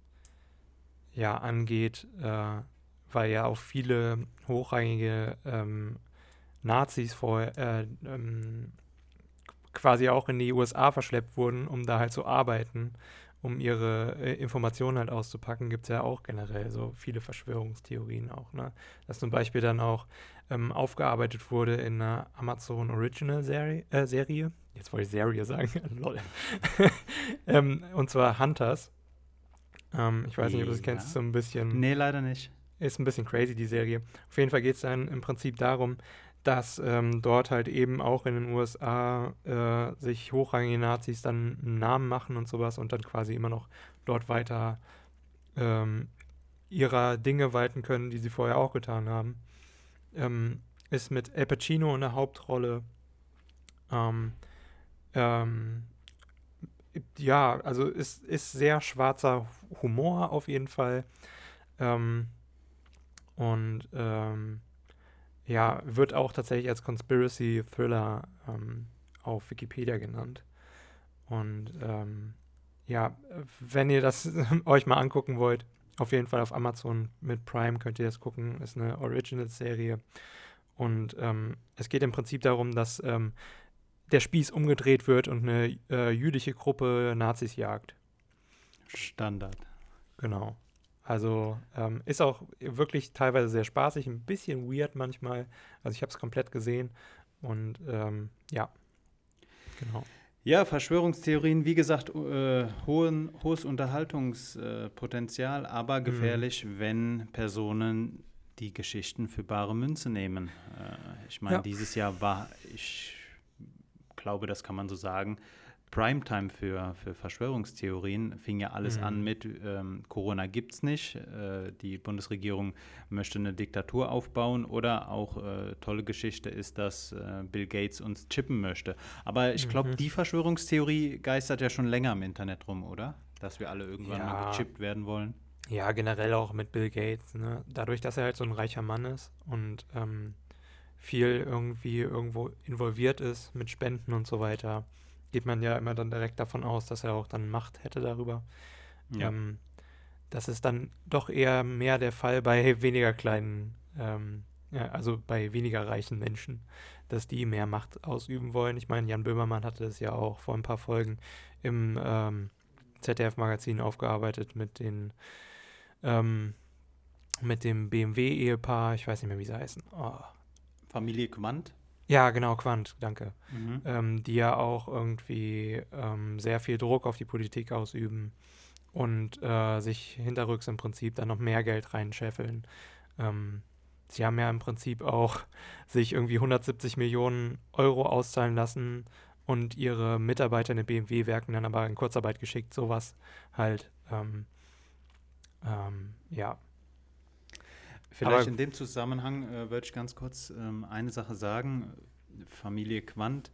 ja angeht, äh, weil ja auch viele hochrangige ähm, Nazis vor äh, ähm, quasi auch in die USA verschleppt wurden, um da halt zu arbeiten, um ihre äh, Informationen halt auszupacken, gibt es ja auch generell so viele Verschwörungstheorien auch, ne? Dass zum Beispiel dann auch ähm, aufgearbeitet wurde in einer Amazon Original Serie, äh, Serie. jetzt wollte ich Serie sagen, [laughs] lol. ähm, und zwar Hunters. Ähm, ich weiß nicht, ob du das kennst, so ein bisschen. Nee, leider nicht. Ist ein bisschen crazy, die Serie. Auf jeden Fall geht es dann im Prinzip darum, dass ähm, dort halt eben auch in den USA äh, sich hochrangige Nazis dann einen Namen machen und sowas und dann quasi immer noch dort weiter ähm, ihrer Dinge walten können, die sie vorher auch getan haben. Ähm, ist mit El Pacino in der Hauptrolle. Ähm, ähm, ja, also ist, ist sehr schwarzer Humor auf jeden Fall. Ähm, und ja, wird auch tatsächlich als Conspiracy Thriller ähm, auf Wikipedia genannt. Und ähm, ja, wenn ihr das [laughs] euch mal angucken wollt, auf jeden Fall auf Amazon mit Prime könnt ihr das gucken. Ist eine Original-Serie. Und ähm, es geht im Prinzip darum, dass ähm, der Spieß umgedreht wird und eine äh, jüdische Gruppe Nazis jagt. Standard. Genau. Also ähm, ist auch wirklich teilweise sehr spaßig, ein bisschen weird manchmal. Also ich habe es komplett gesehen und ähm, ja, genau. Ja, Verschwörungstheorien, wie gesagt, äh, hohen, hohes Unterhaltungspotenzial, aber mhm. gefährlich, mhm. wenn Personen die Geschichten für bare Münze nehmen. Äh, ich meine, ja. dieses Jahr war, ich glaube, das kann man so sagen, Primetime für, für Verschwörungstheorien fing ja alles mhm. an mit ähm, Corona gibt es nicht, äh, die Bundesregierung möchte eine Diktatur aufbauen oder auch äh, tolle Geschichte ist, dass äh, Bill Gates uns chippen möchte. Aber ich glaube, mhm. die Verschwörungstheorie geistert ja schon länger im Internet rum, oder? Dass wir alle irgendwann ja. mal gechippt werden wollen. Ja, generell auch mit Bill Gates. Ne? Dadurch, dass er halt so ein reicher Mann ist und ähm, viel irgendwie irgendwo involviert ist mit Spenden und so weiter geht man ja immer dann direkt davon aus, dass er auch dann Macht hätte darüber. Ja. Ähm, das ist dann doch eher mehr der Fall bei weniger kleinen, ähm, ja, also bei weniger reichen Menschen, dass die mehr Macht ausüben wollen. Ich meine, Jan Böhmermann hatte das ja auch vor ein paar Folgen im ähm, ZDF-Magazin aufgearbeitet mit den ähm, mit dem BMW-Ehepaar, ich weiß nicht mehr, wie sie heißen. Oh. Familie Quandt? Ja, genau, Quant, danke. Mhm. Ähm, die ja auch irgendwie ähm, sehr viel Druck auf die Politik ausüben und äh, sich hinterrücks im Prinzip dann noch mehr Geld reinscheffeln. Ähm, sie haben ja im Prinzip auch [laughs] sich irgendwie 170 Millionen Euro auszahlen lassen und ihre Mitarbeiter in den BMW-Werken dann aber in Kurzarbeit geschickt, sowas halt. Ähm, ähm, ja, Vielleicht Aber in dem Zusammenhang äh, würde ich ganz kurz ähm, eine Sache sagen. Familie Quandt.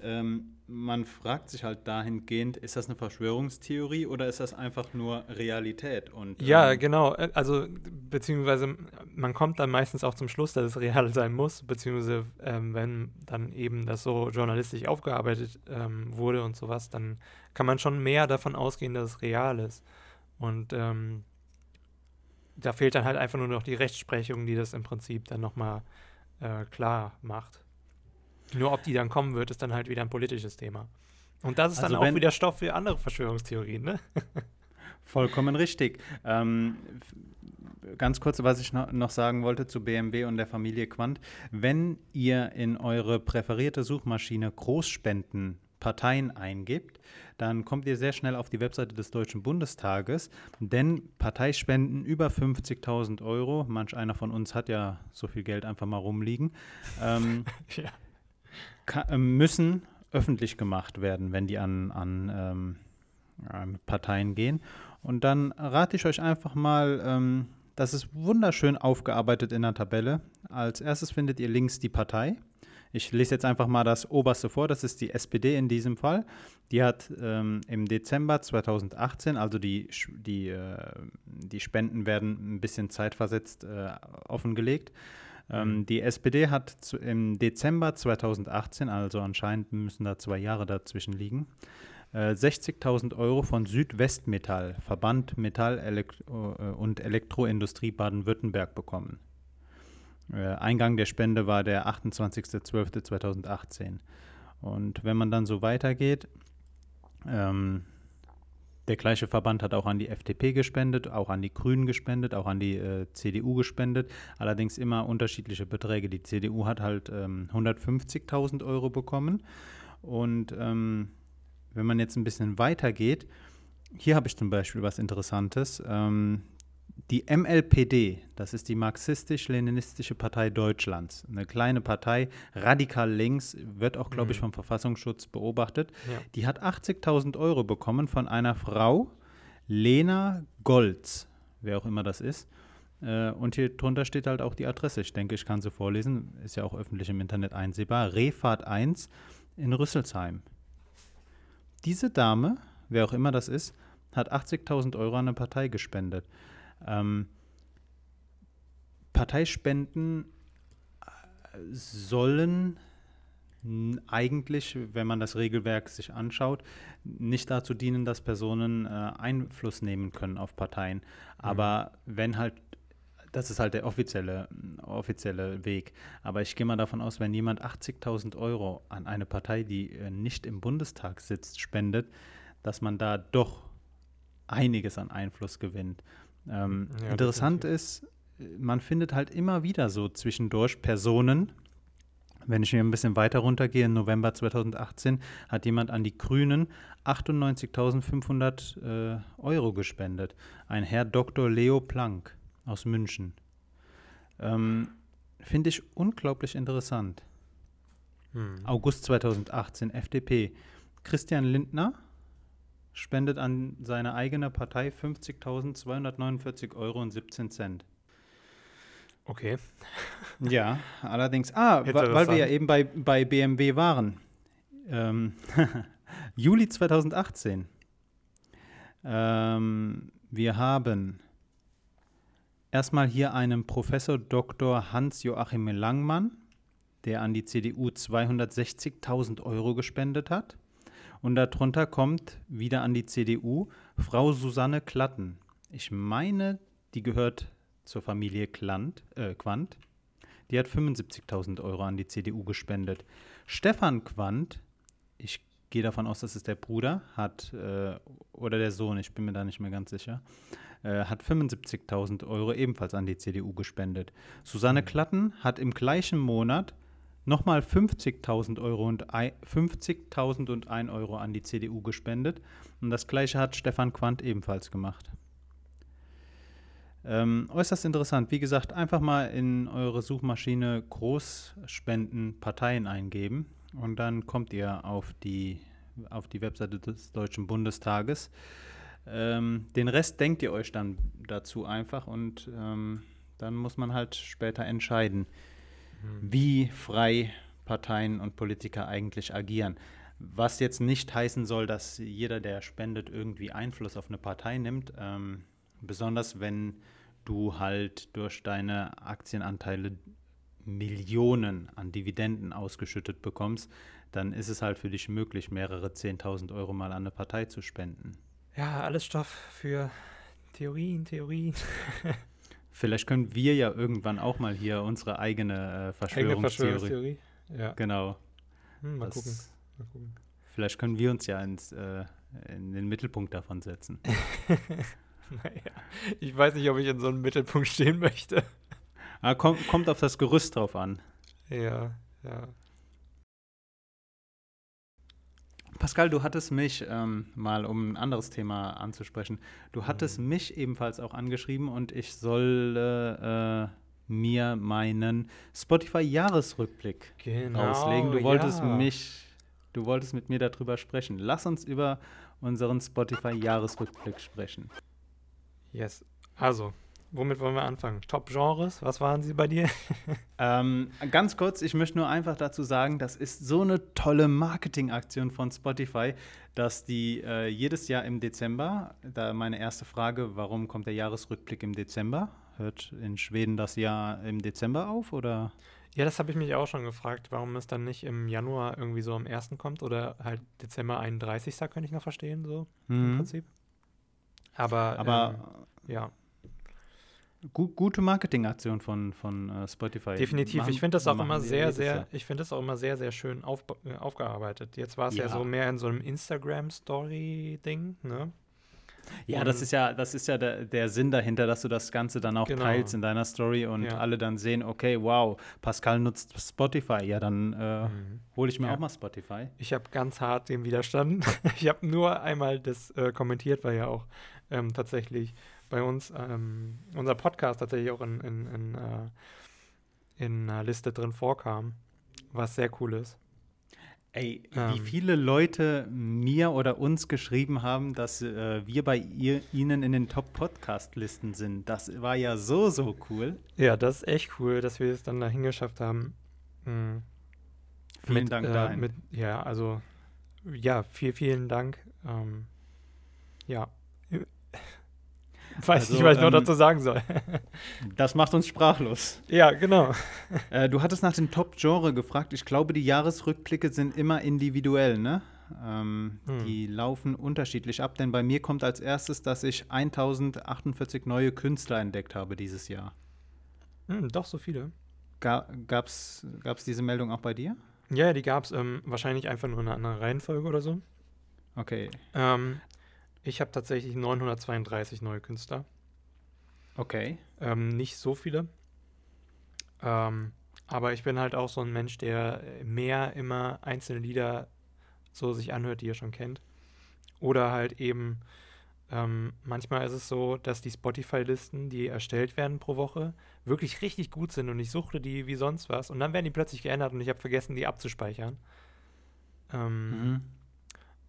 Ähm, man fragt sich halt dahingehend, ist das eine Verschwörungstheorie oder ist das einfach nur Realität? Und, ja, ähm, genau. Äh, also, beziehungsweise man kommt dann meistens auch zum Schluss, dass es real sein muss, beziehungsweise ähm, wenn dann eben das so journalistisch aufgearbeitet ähm, wurde und sowas, dann kann man schon mehr davon ausgehen, dass es real ist. Und ähm, da fehlt dann halt einfach nur noch die Rechtsprechung, die das im Prinzip dann nochmal äh, klar macht. Nur ob die dann kommen wird, ist dann halt wieder ein politisches Thema. Und das ist also dann auch wieder Stoff für andere Verschwörungstheorien, ne? [laughs] Vollkommen richtig. Ähm, ganz kurz, was ich noch sagen wollte zu BMW und der Familie Quant. Wenn ihr in eure präferierte Suchmaschine Großspenden Parteien eingibt, dann kommt ihr sehr schnell auf die Webseite des Deutschen Bundestages, denn Parteispenden über 50.000 Euro, manch einer von uns hat ja so viel Geld einfach mal rumliegen, ähm, [laughs] ja. äh, müssen öffentlich gemacht werden, wenn die an, an ähm, Parteien gehen. Und dann rate ich euch einfach mal, ähm, das ist wunderschön aufgearbeitet in der Tabelle. Als erstes findet ihr links die Partei. Ich lese jetzt einfach mal das oberste vor, das ist die SPD in diesem Fall. Die hat ähm, im Dezember 2018, also die, die, äh, die Spenden werden ein bisschen zeitversetzt äh, offengelegt. Ähm, mhm. die SPD hat zu, im Dezember 2018, also anscheinend müssen da zwei Jahre dazwischen liegen, äh, 60.000 Euro von Südwestmetall, Verband Metall Elektro äh, und Elektroindustrie Baden-Württemberg bekommen. Äh, Eingang der Spende war der 28.12.2018. Und wenn man dann so weitergeht, ähm, der gleiche Verband hat auch an die FDP gespendet, auch an die Grünen gespendet, auch an die äh, CDU gespendet. Allerdings immer unterschiedliche Beträge. Die CDU hat halt ähm, 150.000 Euro bekommen. Und ähm, wenn man jetzt ein bisschen weiter geht, hier habe ich zum Beispiel was Interessantes. Ähm, die MLPD, das ist die Marxistisch-Leninistische Partei Deutschlands, eine kleine Partei, radikal links, wird auch, glaube ich, mhm. vom Verfassungsschutz beobachtet. Ja. Die hat 80.000 Euro bekommen von einer Frau, Lena Golz, wer auch immer das ist. Äh, und hier drunter steht halt auch die Adresse. Ich denke, ich kann sie vorlesen. Ist ja auch öffentlich im Internet einsehbar. Refahrt 1 in Rüsselsheim. Diese Dame, wer auch immer das ist, hat 80.000 Euro an eine Partei gespendet. Ähm, Parteispenden äh, sollen eigentlich, wenn man das Regelwerk sich anschaut, nicht dazu dienen, dass Personen äh, Einfluss nehmen können auf Parteien. Aber mhm. wenn halt, das ist halt der offizielle, offizielle Weg. Aber ich gehe mal davon aus, wenn jemand 80.000 Euro an eine Partei, die äh, nicht im Bundestag sitzt, spendet, dass man da doch einiges an Einfluss gewinnt. Ähm, ja, interessant ist, man findet halt immer wieder so zwischendurch Personen, wenn ich hier ein bisschen weiter runtergehe, im November 2018 hat jemand an die Grünen 98.500 äh, Euro gespendet. Ein Herr Dr. Leo Planck aus München. Ähm, Finde ich unglaublich interessant. Hm. August 2018, FDP. Christian Lindner spendet an seine eigene Partei 50.249 Euro und 17 Cent. Okay. Ja, allerdings, ah, weil wir ja eben bei, bei BMW waren. Ähm, [laughs] Juli 2018. Ähm, wir haben erstmal hier einen Professor Dr. Hans-Joachim Langmann, der an die CDU 260.000 Euro gespendet hat. Und darunter kommt wieder an die CDU Frau Susanne Klatten. Ich meine, die gehört zur Familie Klant, äh, Quandt. Die hat 75.000 Euro an die CDU gespendet. Stefan Quandt, ich gehe davon aus, dass es der Bruder, hat, äh, oder der Sohn, ich bin mir da nicht mehr ganz sicher, äh, hat 75.000 Euro ebenfalls an die CDU gespendet. Susanne mhm. Klatten hat im gleichen Monat nochmal 50.000 Euro und 50.000 und 1 Euro an die CDU gespendet. Und das gleiche hat Stefan Quandt ebenfalls gemacht. Ähm, äußerst interessant. Wie gesagt, einfach mal in eure Suchmaschine Großspenden Parteien eingeben und dann kommt ihr auf die, auf die Webseite des Deutschen Bundestages. Ähm, den Rest denkt ihr euch dann dazu einfach und ähm, dann muss man halt später entscheiden, Mhm. wie frei Parteien und Politiker eigentlich agieren. Was jetzt nicht heißen soll, dass jeder, der spendet, irgendwie Einfluss auf eine Partei nimmt. Ähm, besonders wenn du halt durch deine Aktienanteile Millionen an Dividenden ausgeschüttet bekommst, dann ist es halt für dich möglich, mehrere 10.000 Euro mal an eine Partei zu spenden. Ja, alles Stoff für Theorien, Theorien. [laughs] Vielleicht können wir ja irgendwann auch mal hier unsere eigene äh, Verschwörungstheorie. Verschwörungstheorie. Ja. Genau. Hm, mal, das, gucken. mal gucken. Vielleicht können wir uns ja ins, äh, in den Mittelpunkt davon setzen. [laughs] naja, ich weiß nicht, ob ich in so einem Mittelpunkt stehen möchte. Ah, kommt, kommt auf das Gerüst drauf an. Ja, ja. Pascal, du hattest mich ähm, mal, um ein anderes Thema anzusprechen, du hattest mhm. mich ebenfalls auch angeschrieben und ich soll äh, mir meinen Spotify-Jahresrückblick Genau, auslegen. Du wolltest ja. mich, du wolltest mit mir darüber sprechen. Lass uns über unseren Spotify-Jahresrückblick sprechen. Yes. Also, womit wollen wir anfangen? Top-Genres, was waren sie bei dir? [laughs] Ähm, ganz kurz, ich möchte nur einfach dazu sagen, das ist so eine tolle Marketingaktion von Spotify, dass die äh, jedes Jahr im Dezember, da meine erste Frage, warum kommt der Jahresrückblick im Dezember? Hört in Schweden das Jahr im Dezember auf oder? Ja, das habe ich mich auch schon gefragt, warum es dann nicht im Januar irgendwie so am 1. kommt oder halt Dezember 31. könnte ich noch verstehen, so im Mhm. Prinzip. Aber, Aber ähm, ja, gu gute Marketingaktion von, von äh, Spotify. definitiv. Machen- ich finde das auch immer sehr, sehr, Jahr. ich finde das auch immer sehr, sehr schön auf, äh, aufgearbeitet. Jetzt war es ja. Ja. so mehr in so einem Instagram-Story-Ding, ne? Ja, das ist ja, das ist ja der, der Sinn dahinter, dass du das Ganze dann auch Genau. teilst in deiner Story und Ja. alle dann sehen, okay, wow, Pascal nutzt Spotify. Ja, dann äh, Mhm. hole ich mir Ja. auch mal Spotify. Ich habe ganz hart dem widerstanden. [laughs] Ich habe nur einmal das äh, kommentiert, weil ja auch ähm, tatsächlich bei uns ähm, unser Podcast tatsächlich auch in, in, in, äh, in einer Liste drin vorkam, was sehr cool ist. Ey, wie Ähm. viele Leute mir oder uns geschrieben haben, dass äh, wir bei ihr, ihnen in den Top-Podcast-Listen sind. Das war ja so, so cool. Ja, das ist echt cool, dass wir es dann dahin geschafft haben. Mhm. Vielen mit, Dank äh, dahin. mit, Ja, also, ja, viel, vielen Dank. Ähm, ja. Weiß Also, nicht, was ich noch ähm, dazu sagen soll. [laughs] Das macht uns sprachlos. ja, genau. Äh, du hattest nach dem Top-Genre gefragt. Ich glaube, die Jahresrückblicke sind immer individuell, ne? Ähm, Hm. Die laufen unterschiedlich ab, denn bei mir kommt als erstes, dass ich 1048 neue Künstler entdeckt habe dieses Jahr. Hm, doch, so viele. Ga gab's, gab's diese Meldung auch bei dir? Ja, die gab es ähm, wahrscheinlich einfach nur in einer anderen Reihenfolge oder so. Okay, Ähm, ich habe tatsächlich 932 neue Künstler. okay. Ähm, nicht so viele. Ähm, aber ich bin halt auch so ein Mensch, der mehr immer einzelne Lieder so sich anhört, die ihr schon kennt. Oder halt eben, ähm, manchmal ist es so, dass die Spotify-Listen, die erstellt werden pro Woche, wirklich richtig gut sind und ich suchte die wie sonst was. Und dann werden die plötzlich geändert und ich habe vergessen, die abzuspeichern. Ähm, Mhm.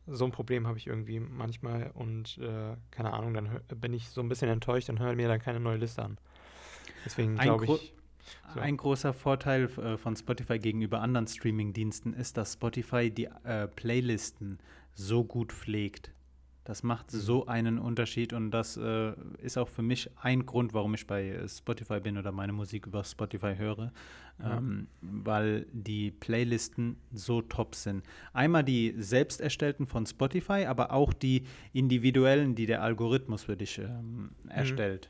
So ein Problem habe ich irgendwie manchmal und äh, keine Ahnung, dann hör, bin ich so ein bisschen enttäuscht und höre mir dann keine neue Liste an. Deswegen glaube ich. So. Ein großer Vorteil äh, von Spotify gegenüber anderen Streaming-Diensten ist, dass Spotify die äh, Playlisten so gut pflegt. Das macht Mhm. so einen Unterschied und das äh, ist auch für mich ein Grund, warum ich bei äh, Spotify bin oder meine Musik über Spotify höre, Ja. ähm, weil die Playlisten so top sind. Einmal die selbst erstellten von Spotify, aber auch die individuellen, die der Algorithmus für dich ähm, erstellt.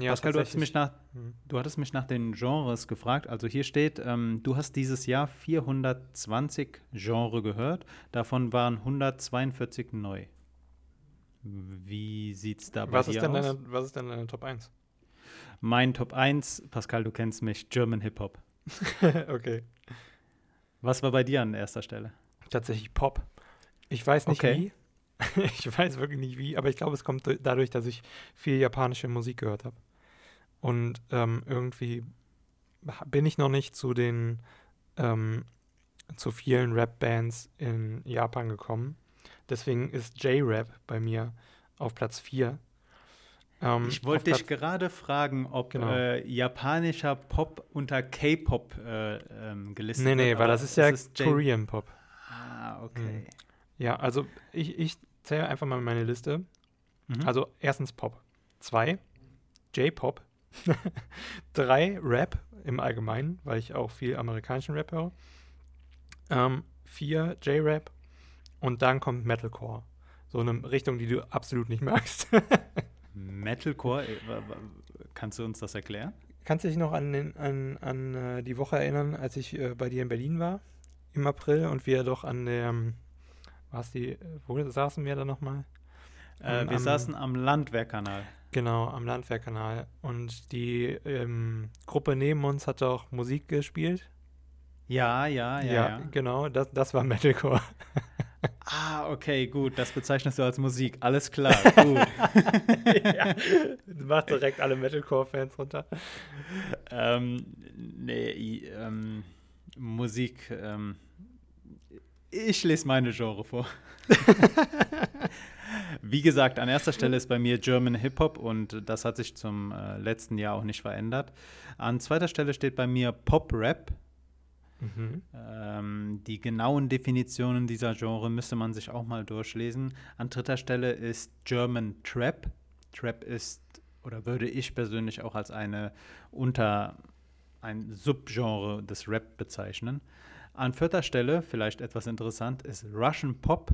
Ja, Pascal, du hattest, mich nach, Mhm. du hattest mich nach den Genres gefragt. Also hier steht, ähm, du hast dieses Jahr 420 Genre gehört. Davon waren 142 neu. Wie sieht's da bei was, dir ist denn aus? deine, was ist denn deine Top 1? Mein Top 1, Pascal, du kennst mich, German Hip-Hop. [laughs] okay. Was war bei dir an erster Stelle? Tatsächlich Pop. Ich weiß nicht Okay. wie. [laughs] ich weiß wirklich nicht wie, aber ich glaube, es kommt du- dadurch, dass ich viel japanische Musik gehört habe. Und ähm, irgendwie bin ich noch nicht zu den ähm, zu vielen Rap-Bands in Japan gekommen. Deswegen ist J-Rap bei mir auf Platz 4. Ähm, ich wollte dich gerade fragen, ob Genau. äh, japanischer Pop unter K-Pop äh, ähm, gelistet Nee, nee, wird. weil das ist ja J- Korean Pop. Ah, okay. Ja, also ich, ich zähle einfach mal meine Liste. Mhm. Also erstens Pop. Zwei, J-Pop. [laughs] Drei, Rap im Allgemeinen, weil ich auch viel amerikanischen Rap höre. Ähm, vier, J-Rap. Und dann kommt Metalcore. So eine Richtung, die du absolut nicht magst. [laughs] Metalcore, äh, kannst du uns das erklären? Kannst du dich noch an, den, an, an äh, die Woche erinnern, als ich äh, bei dir in Berlin war? Im April und wir doch an der, ähm, was die, wo saßen wir da nochmal? Äh, wir am- saßen am Landwehrkanal. Genau, am Landwehrkanal. Und die ähm, Gruppe neben uns hat auch Musik gespielt. Ja, ja, ja, ja. genau, das, das war Metalcore. [laughs] Ah, okay, gut. Das bezeichnest du als Musik. Alles klar, [laughs] gut. ja, macht direkt alle Metalcore-Fans runter. ähm, nee, ähm, Musik. Ähm, ich lese meine Genre vor. [laughs] Wie gesagt, an erster Stelle ist bei mir German Hip Hop und das hat sich zum äh, letzten Jahr auch nicht verändert. An zweiter Stelle steht bei mir Pop Rap. Mhm. Ähm, die genauen Definitionen dieser Genre müsste man sich auch mal durchlesen. An dritter Stelle ist German Trap. Trap ist oder würde ich persönlich auch als eine unter ein Subgenre des Rap bezeichnen. An vierter Stelle, vielleicht etwas interessant, ist Russian Pop.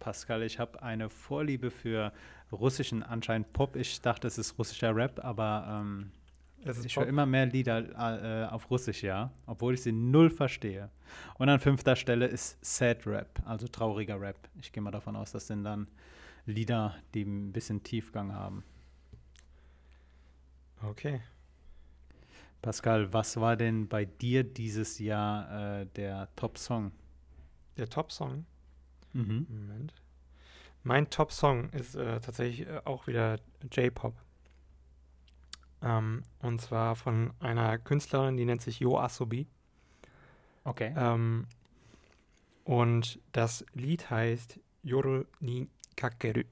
Pascal, ich habe eine Vorliebe für russischen anscheinend Pop. Ich dachte, es ist russischer Rap, aber ähm, ich höre immer mehr Lieder äh, auf Russisch, ja, obwohl ich sie null verstehe. Und an fünfter Stelle ist Sad Rap, also trauriger Rap. Ich gehe mal davon aus, das sind dann Lieder, die ein bisschen Tiefgang haben. Okay. Pascal, was war denn bei dir dieses Jahr äh, der Top-Song? Der Top-Song? Mhm. Moment. Mein Top-Song ist äh, tatsächlich äh, auch wieder J-Pop. Ähm, und zwar von einer Künstlerin, die nennt sich Yo Asobi. Okay. Ähm, und das Lied heißt Yoru ni Kakeru.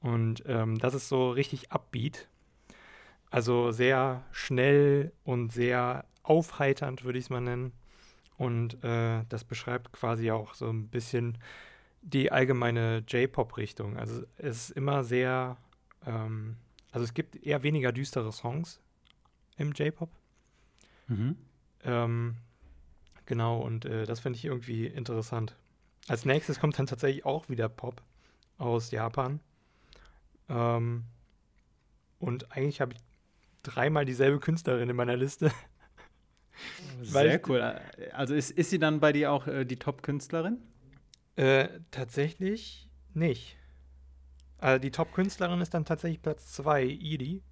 Und ähm, das ist so richtig upbeat. Also sehr schnell und sehr aufheiternd, würde ich es mal nennen. Und äh, das beschreibt quasi auch so ein bisschen die allgemeine J-Pop-Richtung. Also es ist immer sehr ähm, also es gibt eher weniger düstere Songs im J-Pop. Mhm. Ähm, genau, und äh, das finde ich irgendwie interessant. Als nächstes kommt dann tatsächlich auch wieder Pop aus Japan. Ähm, und eigentlich habe ich dreimal dieselbe Künstlerin in meiner Liste. [laughs] Sehr cool. Also ist, ist sie dann bei dir auch äh, die Top-Künstlerin? Äh, tatsächlich nicht. Also die Top-Künstlerin ist dann tatsächlich Platz 2, Edie.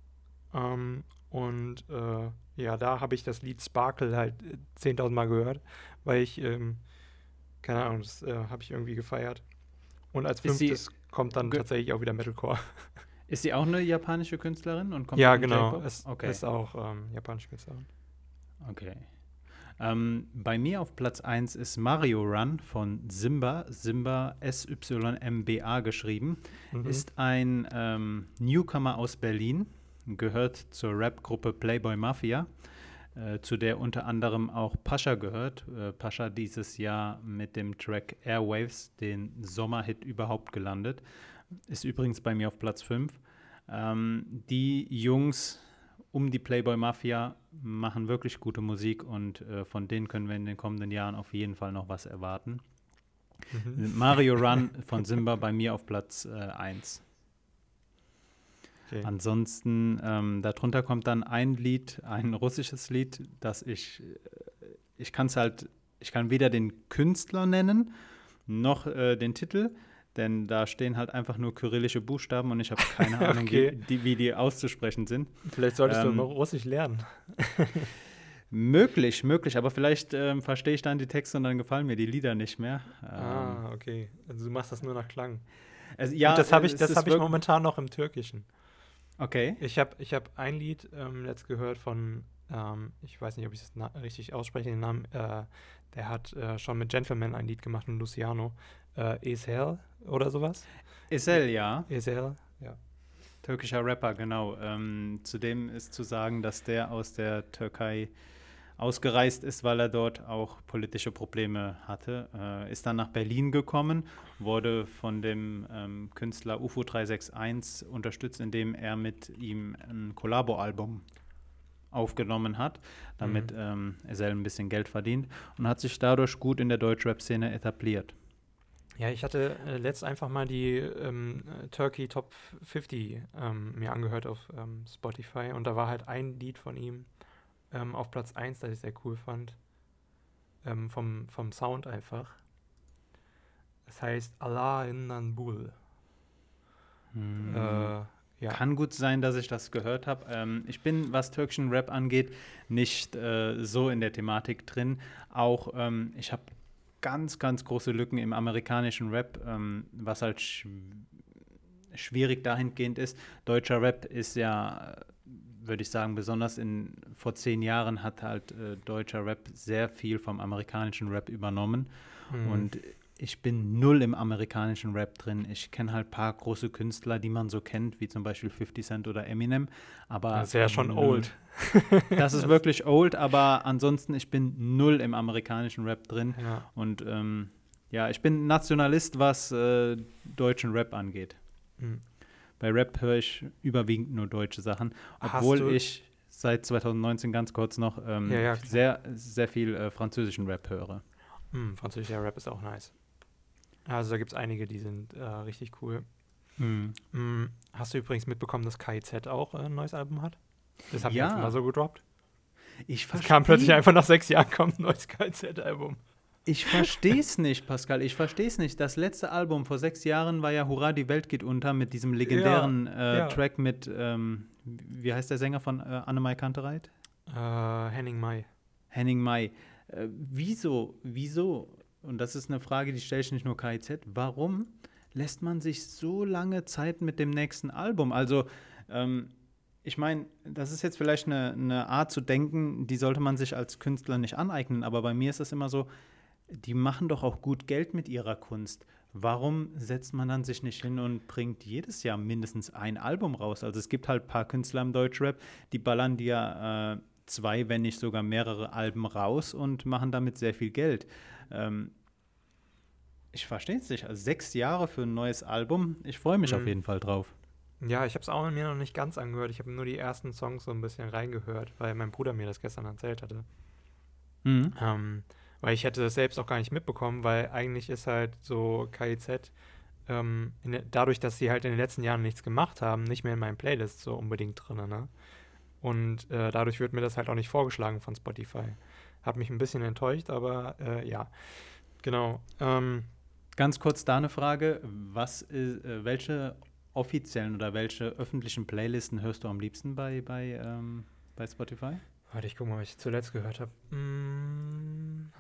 Ähm, und äh, ja, da habe ich das Lied Sparkle halt 10.000 äh, Mal gehört, weil ich, ähm, keine Ahnung, das äh, habe ich irgendwie gefeiert. Und als fünftes kommt dann tatsächlich auch wieder Metalcore. [laughs] Ist sie auch eine japanische Künstlerin und kommt Ja, genau. Es okay. ist auch ähm, japanische Künstlerin. Okay. Ähm, bei mir auf Platz 1 ist Mario Run von Simba. Simba S-Y-M-B-A geschrieben. Mhm. Ist ein ähm, Newcomer aus Berlin, gehört zur Rap-Gruppe Playboy Mafia, äh, zu der unter anderem auch Pascha gehört. Äh, Pascha dieses Jahr mit dem Track Airwaves, den Sommerhit überhaupt gelandet. Ist übrigens bei mir auf Platz 5. Ähm, die Jungs um die Playboy Mafia machen wirklich gute Musik und äh, von denen können wir in den kommenden Jahren auf jeden Fall noch was erwarten. Mhm. Mario Run [laughs] von Simba bei mir auf Platz 1. Äh, okay. Ansonsten, ähm, darunter kommt dann ein Lied, ein russisches Lied, das ich, äh, ich kann es halt, ich kann weder den Künstler nennen, noch äh, den Titel, denn da stehen halt einfach nur kyrillische Buchstaben und ich habe keine [laughs] Ahnung, okay. wie, die, wie, die, auszusprechen sind. Vielleicht solltest ähm, du mal Russisch lernen. [laughs] möglich, möglich, aber vielleicht ähm, verstehe ich dann die Texte und dann gefallen mir die Lieder nicht mehr. Ah, ähm, ah, okay. Also du machst das nur nach Klang. Also, ja, und das habe ich, das hab ich momentan noch im Türkischen. Okay. Ich habe ich hab ein Lied ähm, letzt gehört von, ähm, ich weiß nicht, ob ich das richtig ausspreche, den Namen, äh, der hat äh, schon mit Gentleman ein Lied gemacht, mit Luciano äh, Esel oder sowas. Esel, ja. Esel, ja. Türkischer Rapper, genau. Ähm, zudem ist zu sagen, dass der aus der Türkei ausgereist ist, weil er dort auch politische Probleme hatte. Äh, ist dann nach Berlin gekommen, wurde von dem ähm, Künstler UFO 361 unterstützt, indem er mit ihm ein Kollabo-Album aufgenommen hat, damit mhm. ähm, er selber ein bisschen Geld verdient und hat sich dadurch gut in der Deutschrap-Szene etabliert. Ja, ich hatte äh, letzt einfach mal die ähm, Turkey Top 50 ähm, mir angehört auf ähm, Spotify und da war halt ein Lied von ihm ähm, auf Platz 1, das ich sehr cool fand. Ähm, vom, vom Sound einfach. Es heißt Allah in Nanbul. Hm. Äh, ja. Kann gut sein, dass ich das gehört habe. Ähm, ich bin, was türkischen Rap angeht, nicht äh, so in der Thematik drin. Auch ich habe ganz, ganz große Lücken im amerikanischen Rap, ähm, was halt sch schwierig dahingehend ist. Deutscher Rap ist ja würde ich sagen, besonders in, vor zehn Jahren hat halt äh, deutscher Rap sehr viel vom amerikanischen Rap übernommen. Mhm. Und ich bin null im amerikanischen Rap drin. Ich kenne halt ein paar große Künstler, die man so kennt, wie zum Beispiel 50 Cent oder Eminem. Aber das ist ja schon old. [laughs] das ist wirklich old, aber ansonsten, ich bin null im amerikanischen Rap drin. Ja. Und ähm, ja, ich bin Nationalist, was äh, deutschen Rap angeht. Mhm. Bei Rap höre ich überwiegend nur deutsche Sachen, obwohl ich seit 2019 ganz kurz noch ähm, ja, ja, sehr, sehr viel äh, französischen Rap höre. Mm, französischer Rap ist auch nice. Also da gibt es einige, die sind äh, richtig cool. Mm, hast du übrigens mitbekommen, dass KIZ auch äh, ein neues Album hat? Das habe ich jetzt mal so gedroppt. Ich verstehe. Es kam plötzlich einfach nach sechs Jahren kommt ein neues KIZ-Album. Ich verstehe es nicht, Pascal. Ich verstehe es nicht. Das letzte Album vor sechs Jahren war ja Hurra, die Welt geht unter mit diesem legendären ja, äh, ja. Track mit, ähm, wie heißt der Sänger von äh, Annemai Kantereit? Äh, Henning Mai. Henning Mai. Äh, wieso, wieso, und das ist eine Frage, die stelle ich nicht nur KIZ, warum lässt man sich so lange Zeit mit dem nächsten Album? Also, ähm, ich meine, das ist jetzt vielleicht eine, eine Art zu denken, die sollte man sich als Künstler nicht aneignen, aber bei mir ist es immer so, die machen doch auch gut Geld mit ihrer Kunst. Warum setzt man dann sich nicht hin und bringt jedes Jahr mindestens ein Album raus? Also es gibt halt ein paar Künstler im Deutschrap, die ballern dir äh, zwei, wenn nicht sogar mehrere Alben raus und machen damit sehr viel Geld. Ähm, ich verstehe es nicht. Also sechs Jahre für ein neues Album, ich freue mich mhm. auf jeden Fall drauf. Ja, ich habe es auch mir noch nicht ganz angehört. Ich habe nur die ersten Songs so ein bisschen reingehört, weil mein Bruder mir das gestern erzählt hatte. Mhm. Ähm, weil ich hätte das selbst auch gar nicht mitbekommen, weil eigentlich ist halt so KIZ, ähm, in, dadurch, dass sie halt in den letzten Jahren nichts gemacht haben, nicht mehr in meinen Playlists so unbedingt drin, ne? Und äh, dadurch wird mir das halt auch nicht vorgeschlagen von Spotify. Hat mich ein bisschen enttäuscht, aber äh, ja, genau. Ähm, Ganz kurz da eine Frage: Was ist, äh, welche offiziellen oder welche öffentlichen Playlisten hörst du am liebsten bei, bei, ähm, bei Spotify? Warte, ich gucke mal, was ich zuletzt gehört habe. Mm.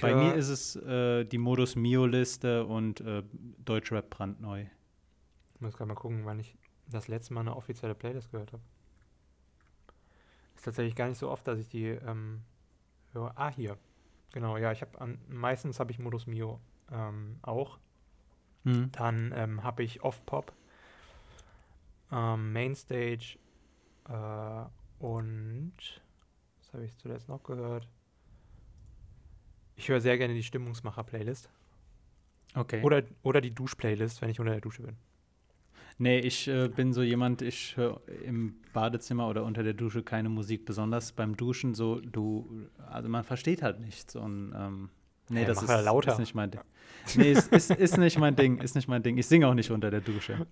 Bei mir ist es äh, die Modus Mio-Liste und äh, Deutschrap brandneu. Ich muss gerade mal gucken, wann ich das letzte Mal eine offizielle Playlist gehört habe. Tatsächlich gar nicht so oft, dass ich die ähm, höre. Ah, hier. Genau, ja, ich habe meistens habe ich Modus Mio ähm, auch. Mhm. Dann ähm, habe ich Off-Pop, ähm, Mainstage äh, und was habe ich zuletzt noch gehört? Ich höre sehr gerne die Stimmungsmacher-Playlist. Okay. Oder, oder die Dusch-Playlist, wenn ich unter der Dusche bin. Nee, ich äh, bin so jemand, ich höre im Badezimmer oder unter der Dusche keine Musik, besonders beim Duschen so, du, also man versteht halt nichts und ähm, nee, hey, das ist, lauter. ist nicht mein Ding. Nee, ist, ist, ist nicht mein Ding, ist nicht mein Ding. Ich singe auch nicht unter der Dusche.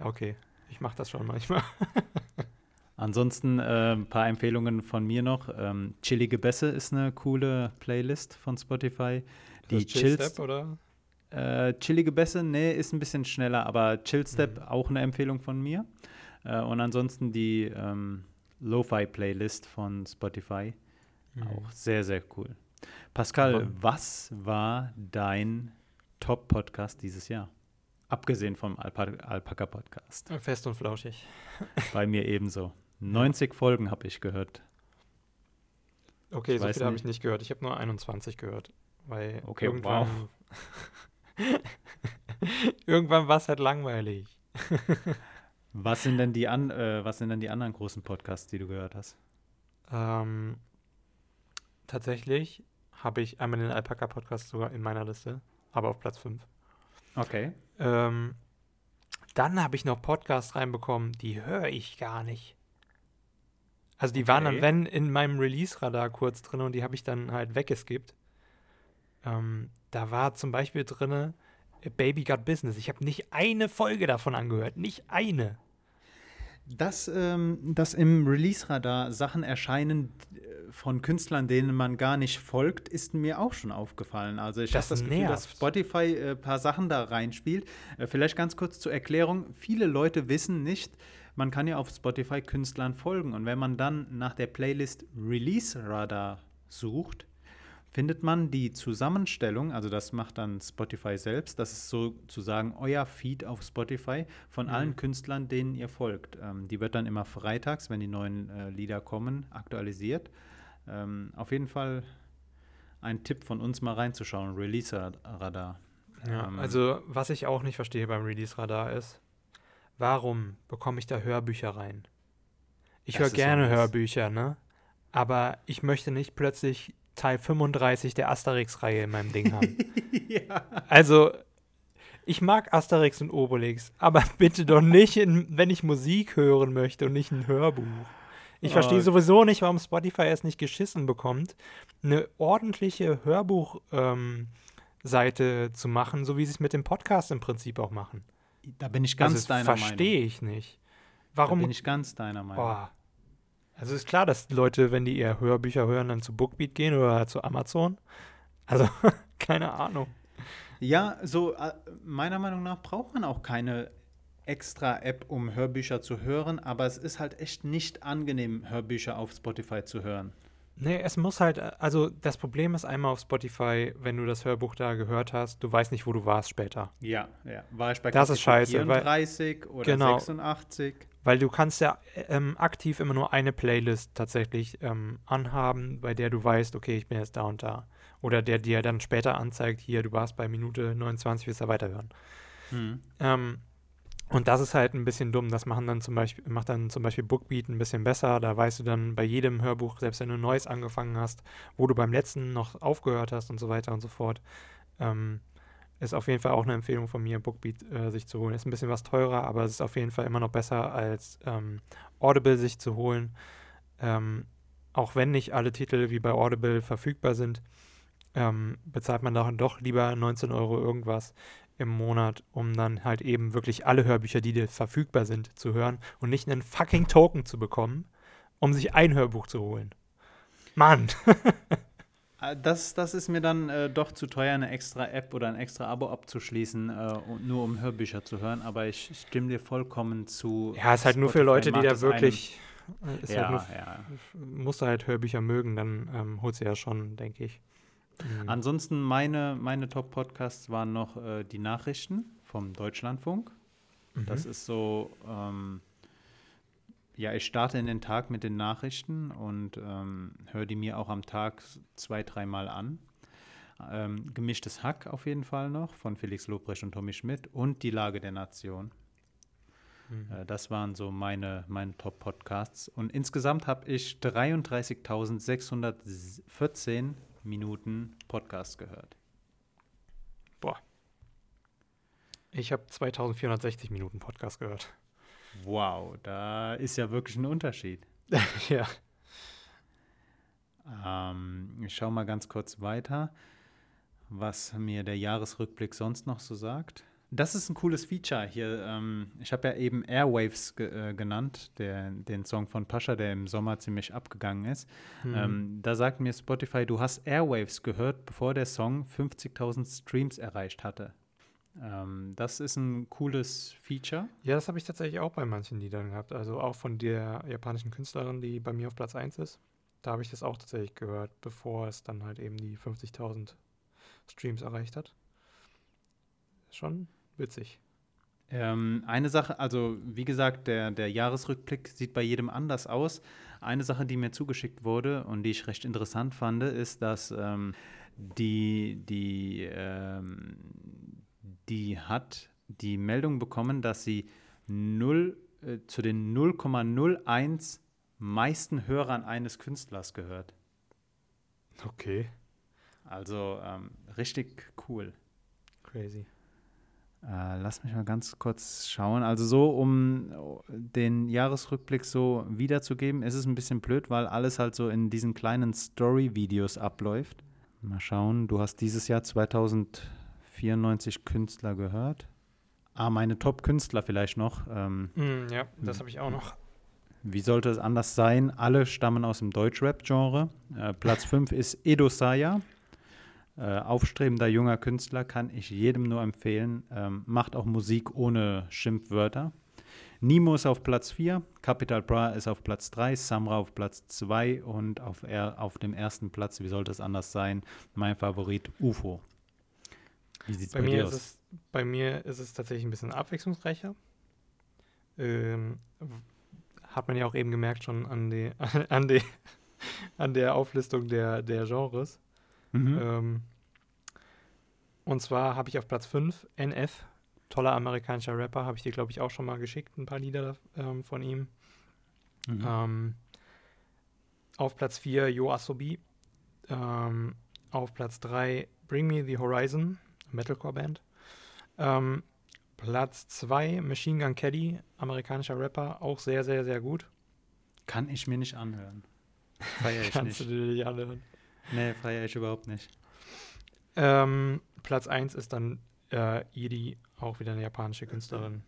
Okay, ich mache das schon manchmal. [laughs] Ansonsten äh, ein paar Empfehlungen von mir noch. Ähm, Chillige Bässe ist eine coole Playlist von Spotify. Die Chill Step oder? Äh, Chillige Bässe, nee, ist ein bisschen schneller, aber Chill Step mhm. auch eine Empfehlung von mir. Äh, und ansonsten die ähm, Lo-Fi Playlist von Spotify. Mhm. Auch sehr, sehr cool. Pascal, aber was war dein Top-Podcast dieses Jahr? Abgesehen vom Alpaka-Podcast. Fest und flauschig. Bei mir [laughs] ebenso. 90 Folgen habe ich gehört. Okay, ich so viele habe ich nicht gehört. Ich habe nur 21 gehört. Weil okay, irgendwann, wow. [laughs] [laughs] irgendwann war es halt langweilig. was, sind denn die an, äh, was sind denn die anderen großen Podcasts, die du gehört hast? Ähm, tatsächlich habe ich einmal den Alpaka-Podcast sogar in meiner Liste, aber auf Platz 5. Okay. Ähm, dann habe ich noch Podcasts reinbekommen, die höre ich gar nicht. Also die okay. waren dann, wenn, in meinem Release-Radar kurz drin und die habe ich dann halt weggeskippt. Ähm, da war zum Beispiel drin Baby Got Business. Ich habe nicht eine Folge davon angehört. Nicht eine. Dass, ähm, dass im Release-Radar Sachen erscheinen äh, von Künstlern, denen man gar nicht folgt, ist mir auch schon aufgefallen. Also ich habe das Gefühl, nervt. dass Spotify ein äh, paar Sachen da reinspielt. Äh, vielleicht ganz kurz zur Erklärung. Viele Leute wissen nicht, man kann ja auf Spotify Künstlern folgen. Und wenn man dann nach der Playlist Release Radar sucht, findet man die Zusammenstellung, also das macht dann Spotify selbst, das ist sozusagen euer Feed auf Spotify von Mhm. allen Künstlern, denen ihr folgt. Ähm, die wird dann immer freitags, wenn die neuen äh, Lieder kommen, aktualisiert. Ähm, auf jeden Fall ein Tipp von uns mal reinzuschauen, Release-Radar. Ja, Ähm, also was ich auch nicht verstehe beim Release-Radar ist, warum bekomme ich da Hörbücher rein? Ich höre gerne. Hörbücher, ne? Aber ich möchte nicht plötzlich Teil 35 der Asterix-Reihe in meinem Ding haben. [laughs] ja. Also, ich mag Asterix und Obelix, aber [laughs] bitte doch nicht, in, wenn ich Musik hören möchte und nicht ein Hörbuch. Ich Oh. verstehe sowieso nicht, warum Spotify es nicht geschissen bekommt, eine ordentliche Hörbuch-Seite zu machen, so wie sie es mit dem Podcast im Prinzip auch machen. Da bin ich ganz also, deiner Meinung. verstehe ich nicht. Da Warum? bin ich ganz deiner Meinung. Oh. Also ist klar, dass Leute, wenn die eher Hörbücher hören, dann zu Bookbeat gehen oder zu Amazon. Also, [laughs] keine Ahnung. Ja, so äh, meiner Meinung nach braucht man auch keine extra App, um Hörbücher zu hören, aber es ist halt echt nicht angenehm, Hörbücher auf Spotify zu hören. Nee, es muss halt, äh, also das Problem ist einmal auf Spotify, wenn du das Hörbuch da gehört hast, du weißt nicht, wo du warst später. Ja, ja. War ich bei Das ist Kapitel scheiße, weil- 34 oder Genau. 86? Weil du kannst ja ähm, aktiv immer nur eine Playlist tatsächlich ähm, anhaben, bei der du weißt, okay, ich bin jetzt da und da. Oder der dir dann später anzeigt, hier, du warst bei Minute 29, willst du weiterhören. Hm. Ähm, und das ist halt ein bisschen dumm. Das machen dann zum Beispiel, macht dann zum Beispiel Bookbeat ein bisschen besser. Da weißt du dann bei jedem Hörbuch, selbst wenn du ein neues angefangen hast, wo du beim letzten noch aufgehört hast und so weiter und so fort. Ähm, ist auf jeden Fall auch eine Empfehlung von mir, Bookbeat äh, sich zu holen. Ist ein bisschen was teurer, aber es ist auf jeden Fall immer noch besser als ähm, Audible sich zu holen. Ähm, auch wenn nicht alle Titel wie bei Audible verfügbar sind, ähm, bezahlt man dann doch lieber 19 Euro irgendwas im Monat, um dann halt eben wirklich alle Hörbücher, die dir verfügbar sind, zu hören und nicht einen fucking Token zu bekommen, um sich ein Hörbuch zu holen. Mann! [laughs] Äh, Das, das ist mir dann äh, doch zu teuer, eine extra App oder ein extra Abo abzuschließen, äh, und nur um Hörbücher zu hören. Aber ich stimme dir vollkommen zu. Ja, ist halt nur für Spotify Leute, die da wirklich. Ist Ja, halt nur, ja. musst du halt Hörbücher mögen, dann ähm, holst du ja schon, denke ich. Mhm. Ansonsten meine, meine Top-Podcasts waren noch äh, die Nachrichten vom Deutschlandfunk. Mhm. Das ist so, ähm, ja, ich starte in den Tag mit den Nachrichten und ähm, höre die mir auch am Tag zwei, dreimal an. Ähm, Gemischtes Hack auf jeden Fall noch von Felix Lobrecht und Tommy Schmidt und Die Lage der Nation. Mhm. Äh, das waren so meine, meine Top-Podcasts. Und insgesamt habe ich 33.614 Minuten Podcast gehört. Ich habe 2460 Minuten Podcast gehört. Wow, da ist ja wirklich ein Unterschied. [laughs] ja. Ähm, ich schaue mal ganz kurz weiter, was mir der Jahresrückblick sonst noch so sagt. Das ist ein cooles Feature hier. Ähm, ich habe ja eben Airwaves ge äh, genannt, der, den Song von Pascha, der im Sommer ziemlich abgegangen ist. Mhm. Ähm, da sagt mir Spotify, du hast Airwaves gehört, bevor der Song 50.000 Streams erreicht hatte. Ähm, das ist ein cooles Feature. Ja, das habe ich tatsächlich auch bei manchen Liedern gehabt. Also auch von der japanischen Künstlerin, die bei mir auf Platz 1 ist. Da habe ich das auch tatsächlich gehört, bevor es dann halt eben die 50.000 Streams erreicht hat. Schon witzig. Ähm, eine Sache, also wie gesagt, der, der Jahresrückblick sieht bei jedem anders aus. Eine Sache, die mir zugeschickt wurde und die ich recht interessant fand, ist, dass ähm, die, die, ähm, die hat die Meldung bekommen, dass sie 0, äh, zu den 0,01 meisten Hörern eines Künstlers gehört. Okay. Also ähm, richtig cool. Crazy. Äh, lass mich mal ganz kurz schauen. Also so, um den Jahresrückblick so wiederzugeben, ist es ein bisschen blöd, weil alles halt so in diesen kleinen Story-Videos abläuft. Mal schauen, du hast dieses Jahr 2094 Künstler gehört. Ah, meine Top-Künstler vielleicht noch. Ähm, Mm, ja, das habe ich auch noch. wie sollte es anders sein? Alle stammen aus dem Deutschrap-Genre. Äh, Platz [laughs] 5 ist Edo Saya. Äh, aufstrebender junger Künstler kann ich jedem nur empfehlen. Ähm, macht auch Musik ohne Schimpfwörter. Nemo ist auf Platz 4, Capital Bra ist auf Platz 3, Samra auf Platz 2 und auf, er, auf dem ersten Platz, wie sollte es anders sein, mein Favorit UFO. Wie sieht es bei, bei, dir aus? Es, bei mir ist es tatsächlich ein bisschen abwechslungsreicher. Ähm, hat man ja auch eben gemerkt schon an, die, [laughs] an, die, an der Auflistung der, der Genres. Mhm. Ähm, und zwar habe ich auf Platz 5 NF toller amerikanischer Rapper, habe ich dir, glaube ich, auch schon mal geschickt, ein paar Lieder ähm, von ihm. Mhm. Ähm, auf Platz 4 Yo Asobi. Ähm, auf Platz 3 Bring Me the Horizon, Metalcore-Band. Ähm, Platz 2 Machine Gun Kelly, amerikanischer Rapper, auch sehr, sehr, sehr gut. Kann ich mir nicht anhören. [laughs] Feier ich Kannst nicht. du dir nicht anhören? Nee, feiere ich überhaupt nicht. Ähm, Platz 1 ist dann äh, Iri, auch wieder eine japanische Künstlerin.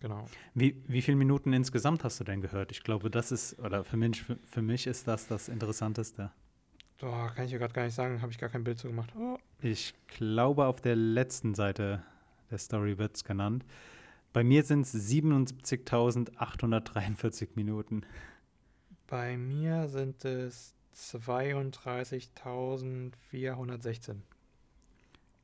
Genau. Wie, wie viele Minuten insgesamt hast du denn gehört? Ich glaube, das ist, oder für mich, für, für mich ist das das Interessanteste. Boah, kann ich dir gerade gar nicht sagen, habe ich gar kein Bild zu gemacht. Oh. Ich glaube, auf der letzten Seite der Story wird es genannt. Bei mir sind es 77.843 Minuten. Bei mir sind es 32.416.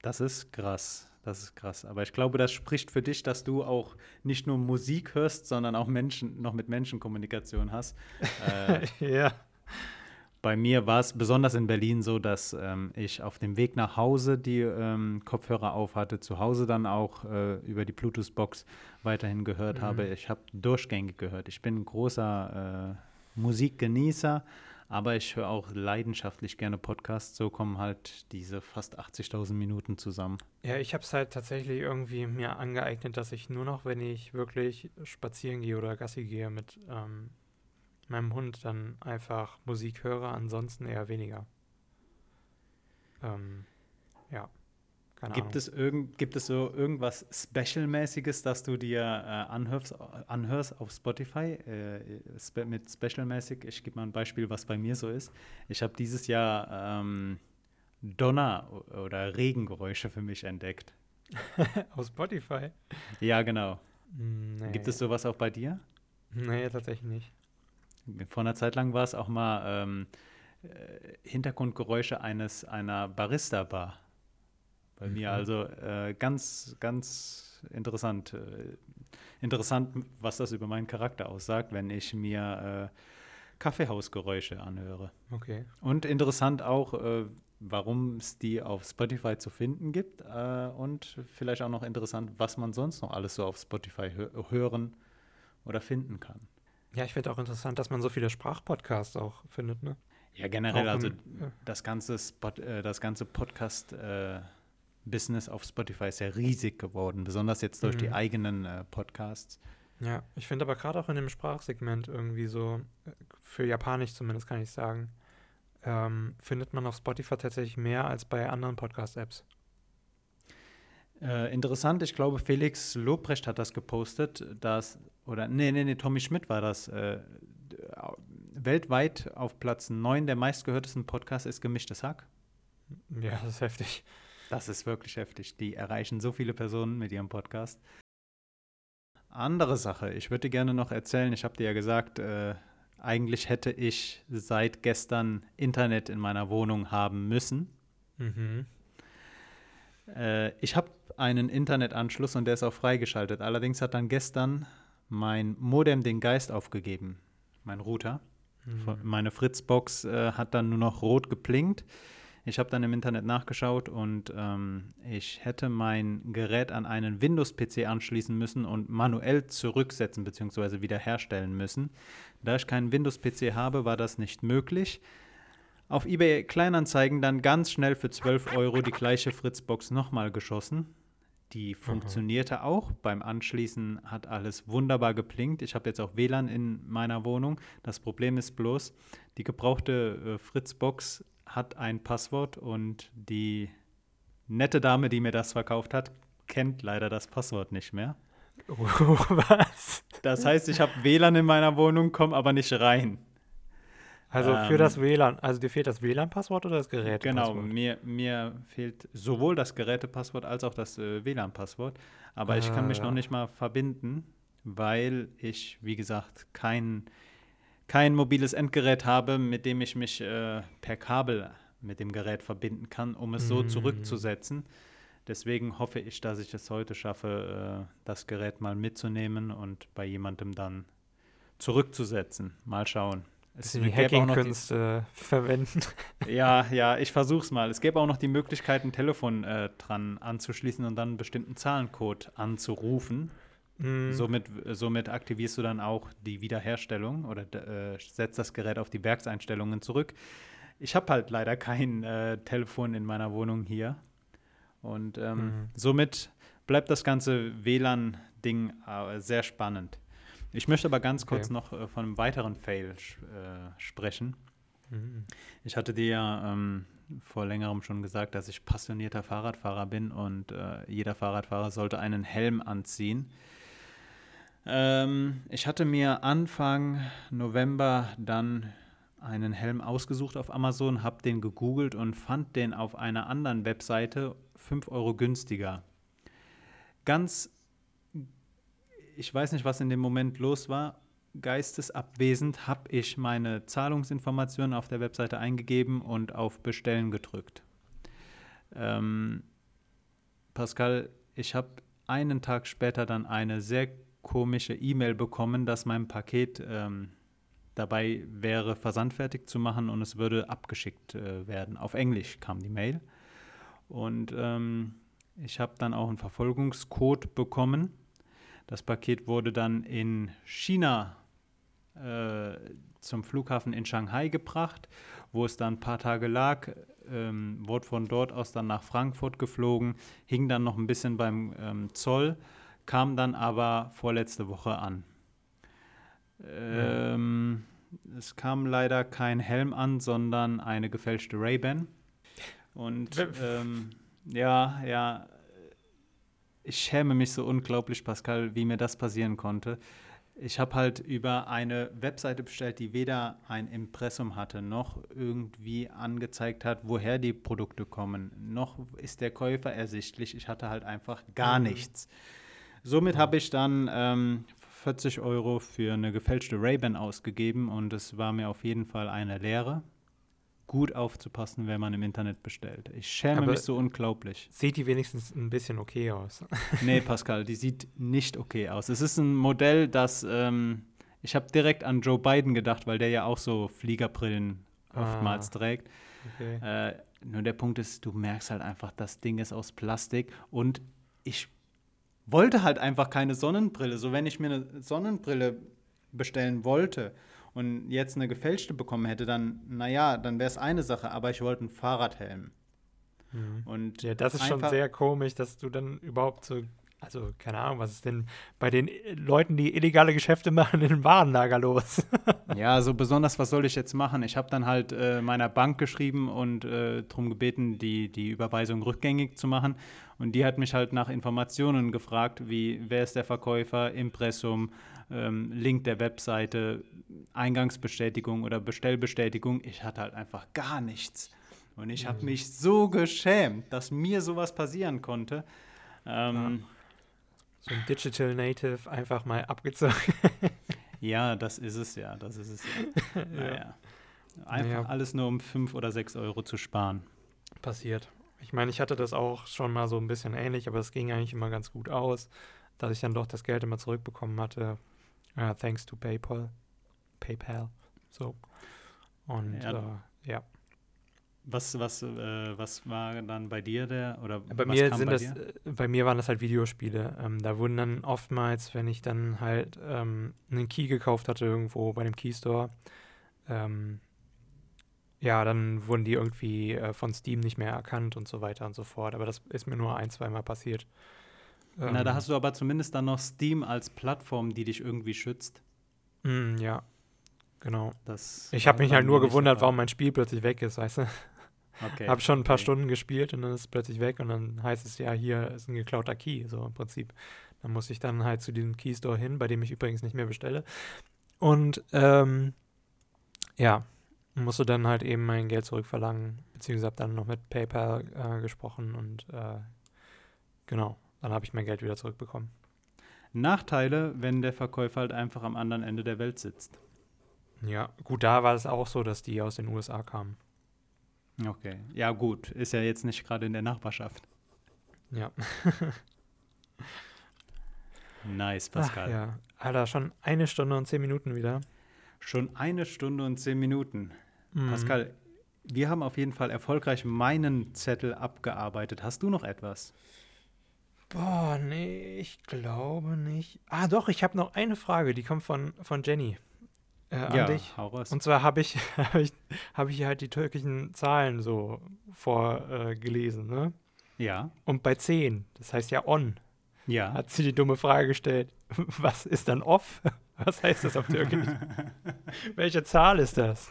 Das ist krass. Das ist krass. Aber ich glaube, das spricht für dich, dass du auch nicht nur Musik hörst, sondern auch Menschen, noch mit Menschen Kommunikation hast. [laughs] äh, ja. Bei mir war es besonders in Berlin so, dass ähm, ich auf dem Weg nach Hause die ähm, Kopfhörer auf hatte, zu Hause dann auch äh, über die Bluetooth-Box weiterhin gehört mhm. habe. Ich habe durchgängig gehört. Ich bin ein großer äh, Musikgenießer, aber ich höre auch leidenschaftlich gerne Podcasts. So kommen halt diese fast 80.000 Minuten zusammen. Ja, ich habe es halt tatsächlich irgendwie mir angeeignet, dass ich nur noch, wenn ich wirklich spazieren gehe oder Gassi gehe mit ähm, meinem Hund, dann einfach Musik höre. Ansonsten eher weniger. Ähm, ja. Keine gibt, Es irgend, gibt es so irgendwas Special-mäßiges, das du dir äh, anhörst, anhörst auf Spotify äh, spe mit Special-mäßig? Ich gebe mal ein Beispiel, was bei mir so ist. Ich habe dieses Jahr ähm, Donner- oder Regengeräusche für mich entdeckt. [laughs] auf Spotify? Ja, genau. Nee. Gibt es sowas auch bei dir? Nee, tatsächlich nicht. Vor einer Zeit lang war es auch mal ähm, äh, Hintergrundgeräusche eines einer Barista-Bar bei mhm. mir. Also äh, ganz, ganz interessant. Äh, interessant, was das über meinen Charakter aussagt, wenn ich mir äh, Kaffeehausgeräusche anhöre. Okay. Und interessant auch, äh, warum es die auf Spotify zu finden gibt. Und vielleicht auch noch interessant, was man sonst noch alles so auf Spotify hö hören oder finden kann. Ja, ich finde auch interessant, dass man so viele Sprachpodcasts auch findet, ne? Ja, generell, auch also das ganze, Spot, äh, das ganze Podcast äh, Business auf Spotify ist ja riesig geworden, besonders jetzt durch mhm. die eigenen äh, Podcasts. Ja, ich finde aber gerade auch in dem Sprachsegment irgendwie so, äh, für Japanisch zumindest kann ich sagen, ähm, findet man auf Spotify tatsächlich mehr als bei anderen Podcast-Apps. Äh, interessant, ich glaube, Felix Lobrecht hat das gepostet, dass, oder nee, nee, nee, Tommy Schmidt war das. Äh, weltweit auf Platz 9 der meistgehörtesten Podcast ist Gemischtes Hack. Ja, das ist heftig. Das ist wirklich heftig. Die erreichen so viele Personen mit ihrem Podcast. Andere Sache, ich würde gerne noch erzählen, ich habe dir ja gesagt, äh, eigentlich hätte ich seit gestern Internet in meiner Wohnung haben müssen. Mhm. Äh, ich habe einen Internetanschluss und der ist auch freigeschaltet. Allerdings hat dann gestern mein Modem den Geist aufgegeben, mein Router. Mhm. Meine Fritzbox äh, hat dann nur noch rot geblinkt. Ich habe dann im Internet nachgeschaut und ähm, ich hätte mein Gerät an einen Windows-PC anschließen müssen und manuell zurücksetzen bzw. wiederherstellen müssen. Da ich keinen Windows-PC habe, war das nicht möglich. Auf eBay Kleinanzeigen dann ganz schnell für 12 Euro die gleiche Fritzbox nochmal geschossen. Die funktionierte Aha. auch. Beim Anschließen hat alles wunderbar geplinkt. Ich habe jetzt auch WLAN in meiner Wohnung. Das Problem ist bloß, die gebrauchte äh, Fritzbox hat ein Passwort und die nette Dame, die mir das verkauft hat, kennt leider das Passwort nicht mehr. [laughs] was? Das heißt, ich habe WLAN in meiner Wohnung, komme aber nicht rein. Also ähm, für das WLAN, also dir fehlt das WLAN-Passwort oder das Gerätepasswort? Genau, mir, mir fehlt sowohl das Gerätepasswort als auch das äh, WLAN-Passwort. Aber ah, ich kann mich ja. noch nicht mal verbinden. weil ich, wie gesagt, kein, kein mobiles Endgerät habe, mit dem ich mich äh, per Kabel mit dem Gerät verbinden kann, um es so Mm. zurückzusetzen. Deswegen hoffe ich, dass ich es heute schaffe, äh, das Gerät mal mitzunehmen und bei jemandem dann zurückzusetzen. Mal schauen. Es die Hacking-Künste verwenden. ja, ja, ich versuch's mal. Es gäbe auch noch die Möglichkeit, ein Telefon äh, dran anzuschließen und dann einen bestimmten Zahlencode anzurufen. Mm, Somit, somit aktivierst du dann auch die Wiederherstellung oder äh, setzt das Gerät auf die Werkseinstellungen zurück. Ich habe halt leider kein äh, Telefon in meiner Wohnung hier. Und ähm, Mhm. somit bleibt das ganze WLAN-Ding äh, sehr spannend. Ich möchte aber ganz Okay. kurz noch äh, von einem weiteren Fail äh, sprechen. mm. Ich hatte dir ja ähm, vor längerem schon gesagt, dass ich passionierter Fahrradfahrer bin und äh, jeder Fahrradfahrer sollte einen Helm anziehen. Ähm, ich hatte mir Anfang November dann einen Helm ausgesucht auf Amazon, habe den gegoogelt und fand den auf einer anderen Webseite 5 Euro günstiger. Ganz, ich weiß nicht, was in dem Moment los war, geistesabwesend habe ich meine Zahlungsinformationen auf der Webseite eingegeben und auf Bestellen gedrückt. Ähm, Pascal, ich habe einen Tag später dann eine sehr komische E-Mail bekommen, dass mein Paket ähm, dabei wäre, versandfertig zu machen und es würde abgeschickt äh, werden. Auf Englisch kam die Mail. Und ähm, ich habe dann auch einen Verfolgungscode bekommen. Das Paket wurde dann in China äh, zum Flughafen in Shanghai gebracht, wo es dann ein paar Tage lag, ähm, wurde von dort aus dann nach Frankfurt geflogen, hing dann noch ein bisschen beim ähm, Zoll, kam dann aber vorletzte Woche an. Ähm, Es kam leider kein Helm an, sondern eine gefälschte Ray-Ban. Und ähm, ja, ja, ich schäme mich so unglaublich, Pascal, wie mir das passieren konnte. Ich habe halt über eine Webseite bestellt, die weder ein Impressum hatte, noch irgendwie angezeigt hat, woher die Produkte kommen, noch ist der Käufer ersichtlich. Ich hatte halt einfach gar Mhm. nichts. Somit habe ich dann ähm, 40 Euro für eine gefälschte Ray-Ban ausgegeben und es war mir auf jeden Fall eine Lehre, gut aufzupassen, wenn man im Internet bestellt. Ich schäme Aber- mich so unglaublich. Sieht die wenigstens ein bisschen okay aus. [laughs] Nee, Pascal, die sieht nicht okay aus. Es ist ein Modell, das ähm, ich habe direkt an Joe Biden gedacht, weil der ja auch so Fliegerbrillen oftmals Ah. trägt. Okay. Äh, nur der Punkt ist, du merkst halt einfach, das Ding ist aus Plastik und ich wollte halt einfach keine Sonnenbrille. So, wenn ich mir eine Sonnenbrille bestellen wollte und jetzt eine gefälschte bekommen hätte, dann, naja, dann wäre es eine Sache, aber ich wollte einen Fahrradhelm. Mhm. Und Ja, das ist schon sehr komisch, dass du dann überhaupt so, also keine Ahnung, was ist denn bei den äh, Leuten, die illegale Geschäfte [laughs] machen, in den Warenlager los? [laughs] Ja, so besonders, was soll ich jetzt machen? Ich habe dann halt äh, meiner Bank geschrieben und äh, darum gebeten, die, die Überweisung rückgängig zu machen. Und die hat mich halt nach Informationen gefragt, wie wer ist der Verkäufer, Impressum, ähm, Link der Webseite, Eingangsbestätigung oder Bestellbestätigung. Ich hatte halt einfach gar nichts. Und ich habe Mhm. mich so geschämt, dass mir sowas passieren konnte. Ähm, so ein Digital Native einfach mal abgezogen. [laughs] ja. das ist es ja, das ist es ja. [laughs] Naja. Einfach Naja. alles nur um 5 oder 6 Euro zu sparen. Passiert. Ich meine, ich hatte das auch schon mal so ein bisschen ähnlich, aber es ging eigentlich immer ganz gut aus, dass ich dann doch das Geld immer zurückbekommen hatte. Äh, thanks to PayPal. PayPal. So. Und Ja. äh, ja. Was, was, äh, was war dann bei dir der oder Bei was mir kam sind bei das, dir? äh, bei mir waren das halt Videospiele. Ähm, da wurden dann oftmals, wenn ich dann halt ähm, einen Key gekauft hatte irgendwo bei dem Keystore, ähm, ja, dann wurden die irgendwie äh, von Steam nicht mehr erkannt und so weiter und so fort. Aber das ist mir nur ein, zweimal passiert. Na, da Ähm, hast du aber zumindest dann noch Steam als Plattform, die dich irgendwie schützt. mm, ja, genau. Das Ich habe mich halt nur gewundert, der warum mein Spiel plötzlich weg ist, weißt du? Okay. [laughs] Hab schon ein paar okay. Stunden gespielt und dann ist es plötzlich weg und dann heißt es ja, hier ist ein geklauter Key, so im Prinzip. Dann muss ich dann halt zu diesem Keystore hin, bei dem ich übrigens nicht mehr bestelle. Und ähm, ja, musste dann halt eben mein Geld zurückverlangen, beziehungsweise habe dann noch mit PayPal äh, gesprochen und äh, genau, dann habe ich mein Geld wieder zurückbekommen. Nachteile, wenn der Verkäufer halt einfach am anderen Ende der Welt sitzt. Ja, gut, da war es auch so, dass die aus den USA kamen. Okay, ja gut, ist ja jetzt nicht gerade in der Nachbarschaft. Ja. [laughs] Nice, Ach, Pascal. ja. Alter, schon eine Stunde und zehn Minuten wieder. Schon eine Stunde und zehn Minuten. Mhm. Pascal, wir haben auf jeden Fall erfolgreich meinen Zettel abgearbeitet. Hast du noch etwas? Boah, nee, ich glaube nicht. Ah, doch, ich habe noch eine Frage, die kommt von, von Jenny. Äh, an dich. hau raus. Und zwar habe ich, [laughs] hab ich, hab ich halt die türkischen Zahlen so vorgelesen, äh, ne? ja, Und bei 10, das heißt ja on, ja. hat sie die dumme Frage gestellt, [laughs] was ist dann off? [laughs] Was heißt das auf Türkisch? Welche Zahl ist das?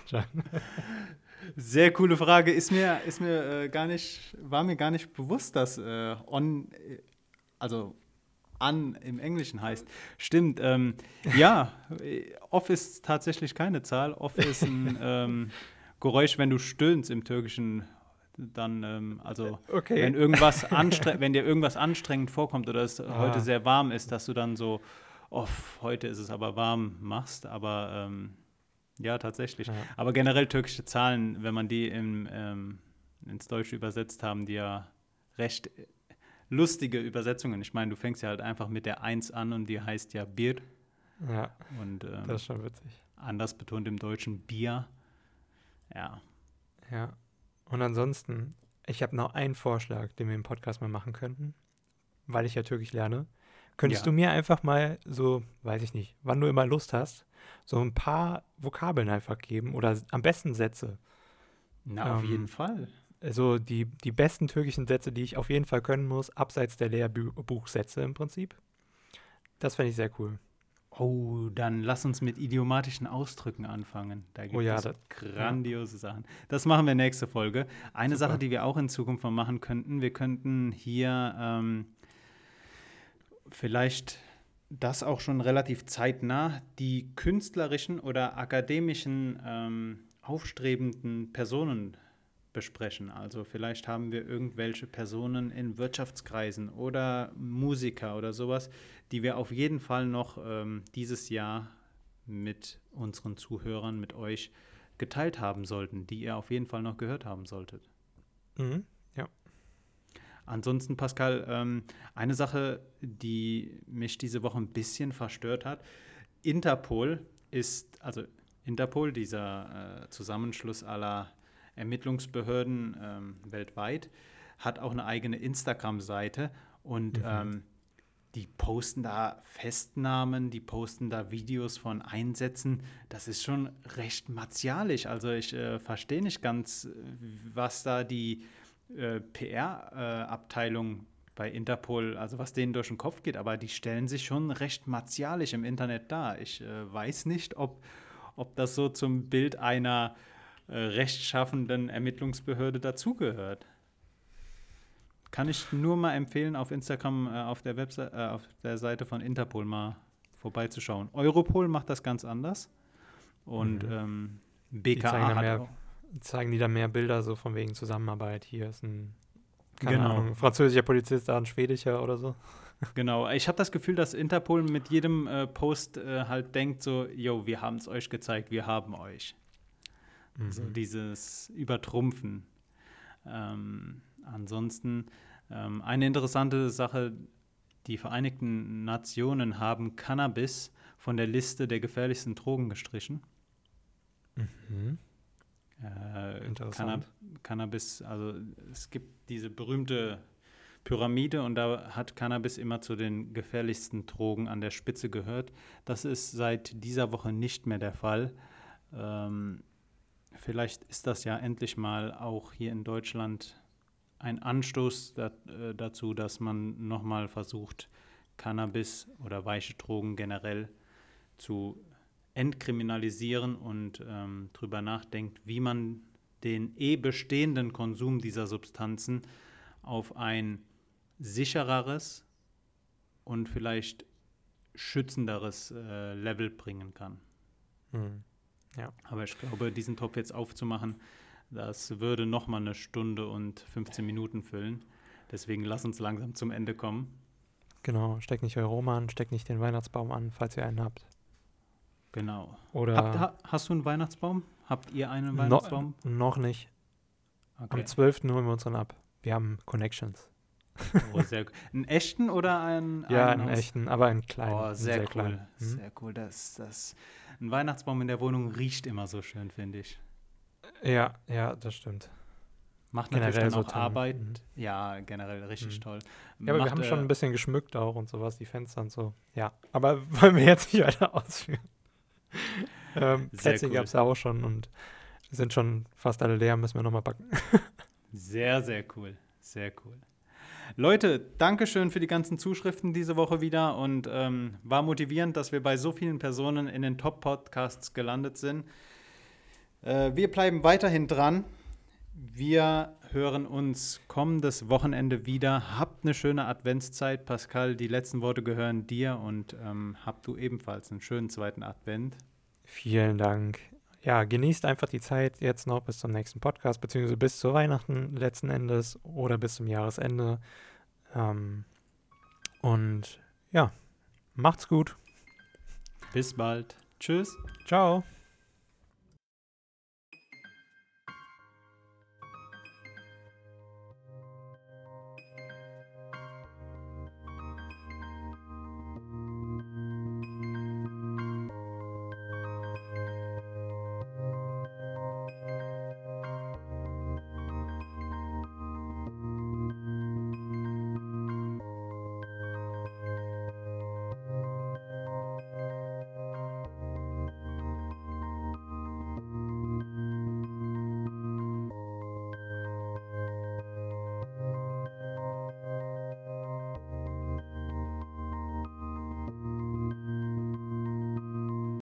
Sehr coole Frage. Ist mir, ist mir äh, gar nicht, war mir gar nicht bewusst, dass äh, on, äh, also an im Englischen heißt. Stimmt. Ähm, ja, off ist tatsächlich keine Zahl. Off ist ein [laughs] ähm, Geräusch, wenn du stöhnst im Türkischen. Dann, ähm, also Okay. wenn irgendwas [laughs] wenn dir irgendwas anstrengend vorkommt oder es Ah. heute sehr warm ist, dass du dann so, off, heute ist es aber warm machst. Aber ähm, ja, tatsächlich. Ja. Aber generell türkische Zahlen, wenn man die im, ähm, ins Deutsche übersetzt haben, die ja recht lustige Übersetzungen. Ich meine, du fängst ja halt einfach mit der 1 an und die heißt ja Bir Ja, und ähm, das ist schon witzig. anders betont im Deutschen Bier. Ja. Ja. Und ansonsten, ich habe noch einen Vorschlag, den wir im Podcast mal machen könnten, weil ich ja Türkisch lerne. Könntest Ja. du mir einfach mal so, weiß ich nicht, wann du immer Lust hast, so ein paar Vokabeln einfach geben oder am besten Sätze. Na, auf Ähm, jeden Fall. Also die, die besten türkischen Sätze, die ich auf jeden Fall können muss, abseits der Lehrbuchsätze im Prinzip. Das fände ich sehr cool. Oh, dann lass uns mit idiomatischen Ausdrücken anfangen. Da gibt Oh ja, es das- grandiose Sachen. Das machen wir nächste Folge. Eine Super. Sache, die wir auch in Zukunft mal machen könnten, wir könnten hier ähm, vielleicht das auch schon relativ zeitnah die künstlerischen oder akademischen ähm, aufstrebenden Personen besprechen. Also vielleicht haben wir irgendwelche Personen in Wirtschaftskreisen oder Musiker oder sowas, die wir auf jeden Fall noch ähm, dieses Jahr mit unseren Zuhörern, mit euch geteilt haben sollten, die ihr auf jeden Fall noch gehört haben solltet. Mhm. Ansonsten, Pascal, ähm, eine Sache, die mich diese Woche ein bisschen verstört hat. Interpol ist, also Interpol, dieser äh, Zusammenschluss aller Ermittlungsbehörden ähm, weltweit, hat auch eine eigene Instagram-Seite und Mhm. ähm, die posten da Festnahmen, die posten da Videos von Einsätzen. Das ist schon recht martialisch. Also ich äh, verstehe nicht ganz, äh, was da die äh, PR-Abteilung bei Interpol, also was denen durch den Kopf geht, aber die stellen sich schon recht martialisch im Internet dar. Ich äh, weiß nicht, ob, ob das so zum Bild einer äh, rechtschaffenden Ermittlungsbehörde dazugehört. Kann ich nur mal empfehlen, auf Instagram, äh, auf, der Webseite, äh, auf der Seite von Interpol mal vorbeizuschauen. Europol macht das ganz anders. Und Mhm. ähm, Die BKA zeigen da hat mehr, zeigen die da mehr Bilder so von wegen Zusammenarbeit. Hier ist ein, Genau. Ahnung, französischer Polizist, da ein schwedischer oder so. [laughs] Genau, ich habe das Gefühl, dass Interpol mit jedem äh, Post äh, halt denkt so, yo, wir haben es euch gezeigt, wir haben euch. So Mhm. dieses Übertrumpfen. Ähm, ansonsten ähm, eine interessante Sache, die Vereinigten Nationen haben Cannabis von der Liste der gefährlichsten Drogen gestrichen. Mhm. Äh, Interessant. Canna- Cannabis, also es gibt diese berühmte Pyramide und da hat Cannabis immer zu den gefährlichsten Drogen an der Spitze gehört. Das ist seit dieser Woche nicht mehr der Fall. Ähm, vielleicht ist das ja endlich mal auch hier in Deutschland ein Anstoß äh, dazu, dass man nochmal versucht, Cannabis oder weiche Drogen generell zu entkriminalisieren und ähm, drüber nachdenkt, wie man den eh bestehenden Konsum dieser Substanzen auf ein sichereres und vielleicht schützenderes äh, Level bringen kann. Mhm. Aber ich glaube, diesen Topf jetzt aufzumachen, das würde nochmal eine Stunde und 15 Minuten füllen. Deswegen lass uns langsam zum Ende kommen. Genau, steckt nicht euer Roma an, steckt nicht den Weihnachtsbaum an, falls ihr einen habt. Genau. Oder Habt, ha, hast du einen Weihnachtsbaum? Habt ihr einen no, Weihnachtsbaum? noch nicht. Okay. Am 12. holen wir uns dann ab. Wir haben Connections. Oh, sehr. Einen echten oder einen? [laughs] Ja, einen einen echten, aber einen kleinen. Oh, einen sehr, cool. kleinen. Mhm. Sehr cool. Das, das, ein Weihnachtsbaum in der Wohnung riecht immer so schön, finde ich. Ja, ja, das stimmt. Macht Generell natürlich dann so auch Tannen. Arbeit. Mhm. Ja, generell richtig Mhm. toll. Ja, aber Macht, wir haben äh, schon ein bisschen geschmückt auch und sowas, die Fenster und so. Ja, aber [laughs] wollen wir jetzt nicht weiter ausführen. [laughs] ähm, Sehr Plätzchen cool. gab es auch schon und sind schon fast alle leer, müssen wir nochmal backen. Sehr, sehr cool. Sehr cool. Leute, Dankeschön für die ganzen Zuschriften diese Woche wieder und ähm, war motivierend, dass wir bei so vielen Personen in den Top-Podcasts gelandet sind. Äh, wir bleiben weiterhin dran. Wir hören uns kommendes Wochenende wieder. Habt eine schöne Adventszeit. Pascal, die letzten Worte gehören dir und ähm, habt du ebenfalls einen schönen zweiten Advent. Vielen Dank. Ja, genießt einfach die Zeit jetzt noch bis zum nächsten Podcast, beziehungsweise bis zu Weihnachten letzten Endes oder bis zum Jahresende. Ähm, und ja, macht's gut. Bis bald. Tschüss. Ciao.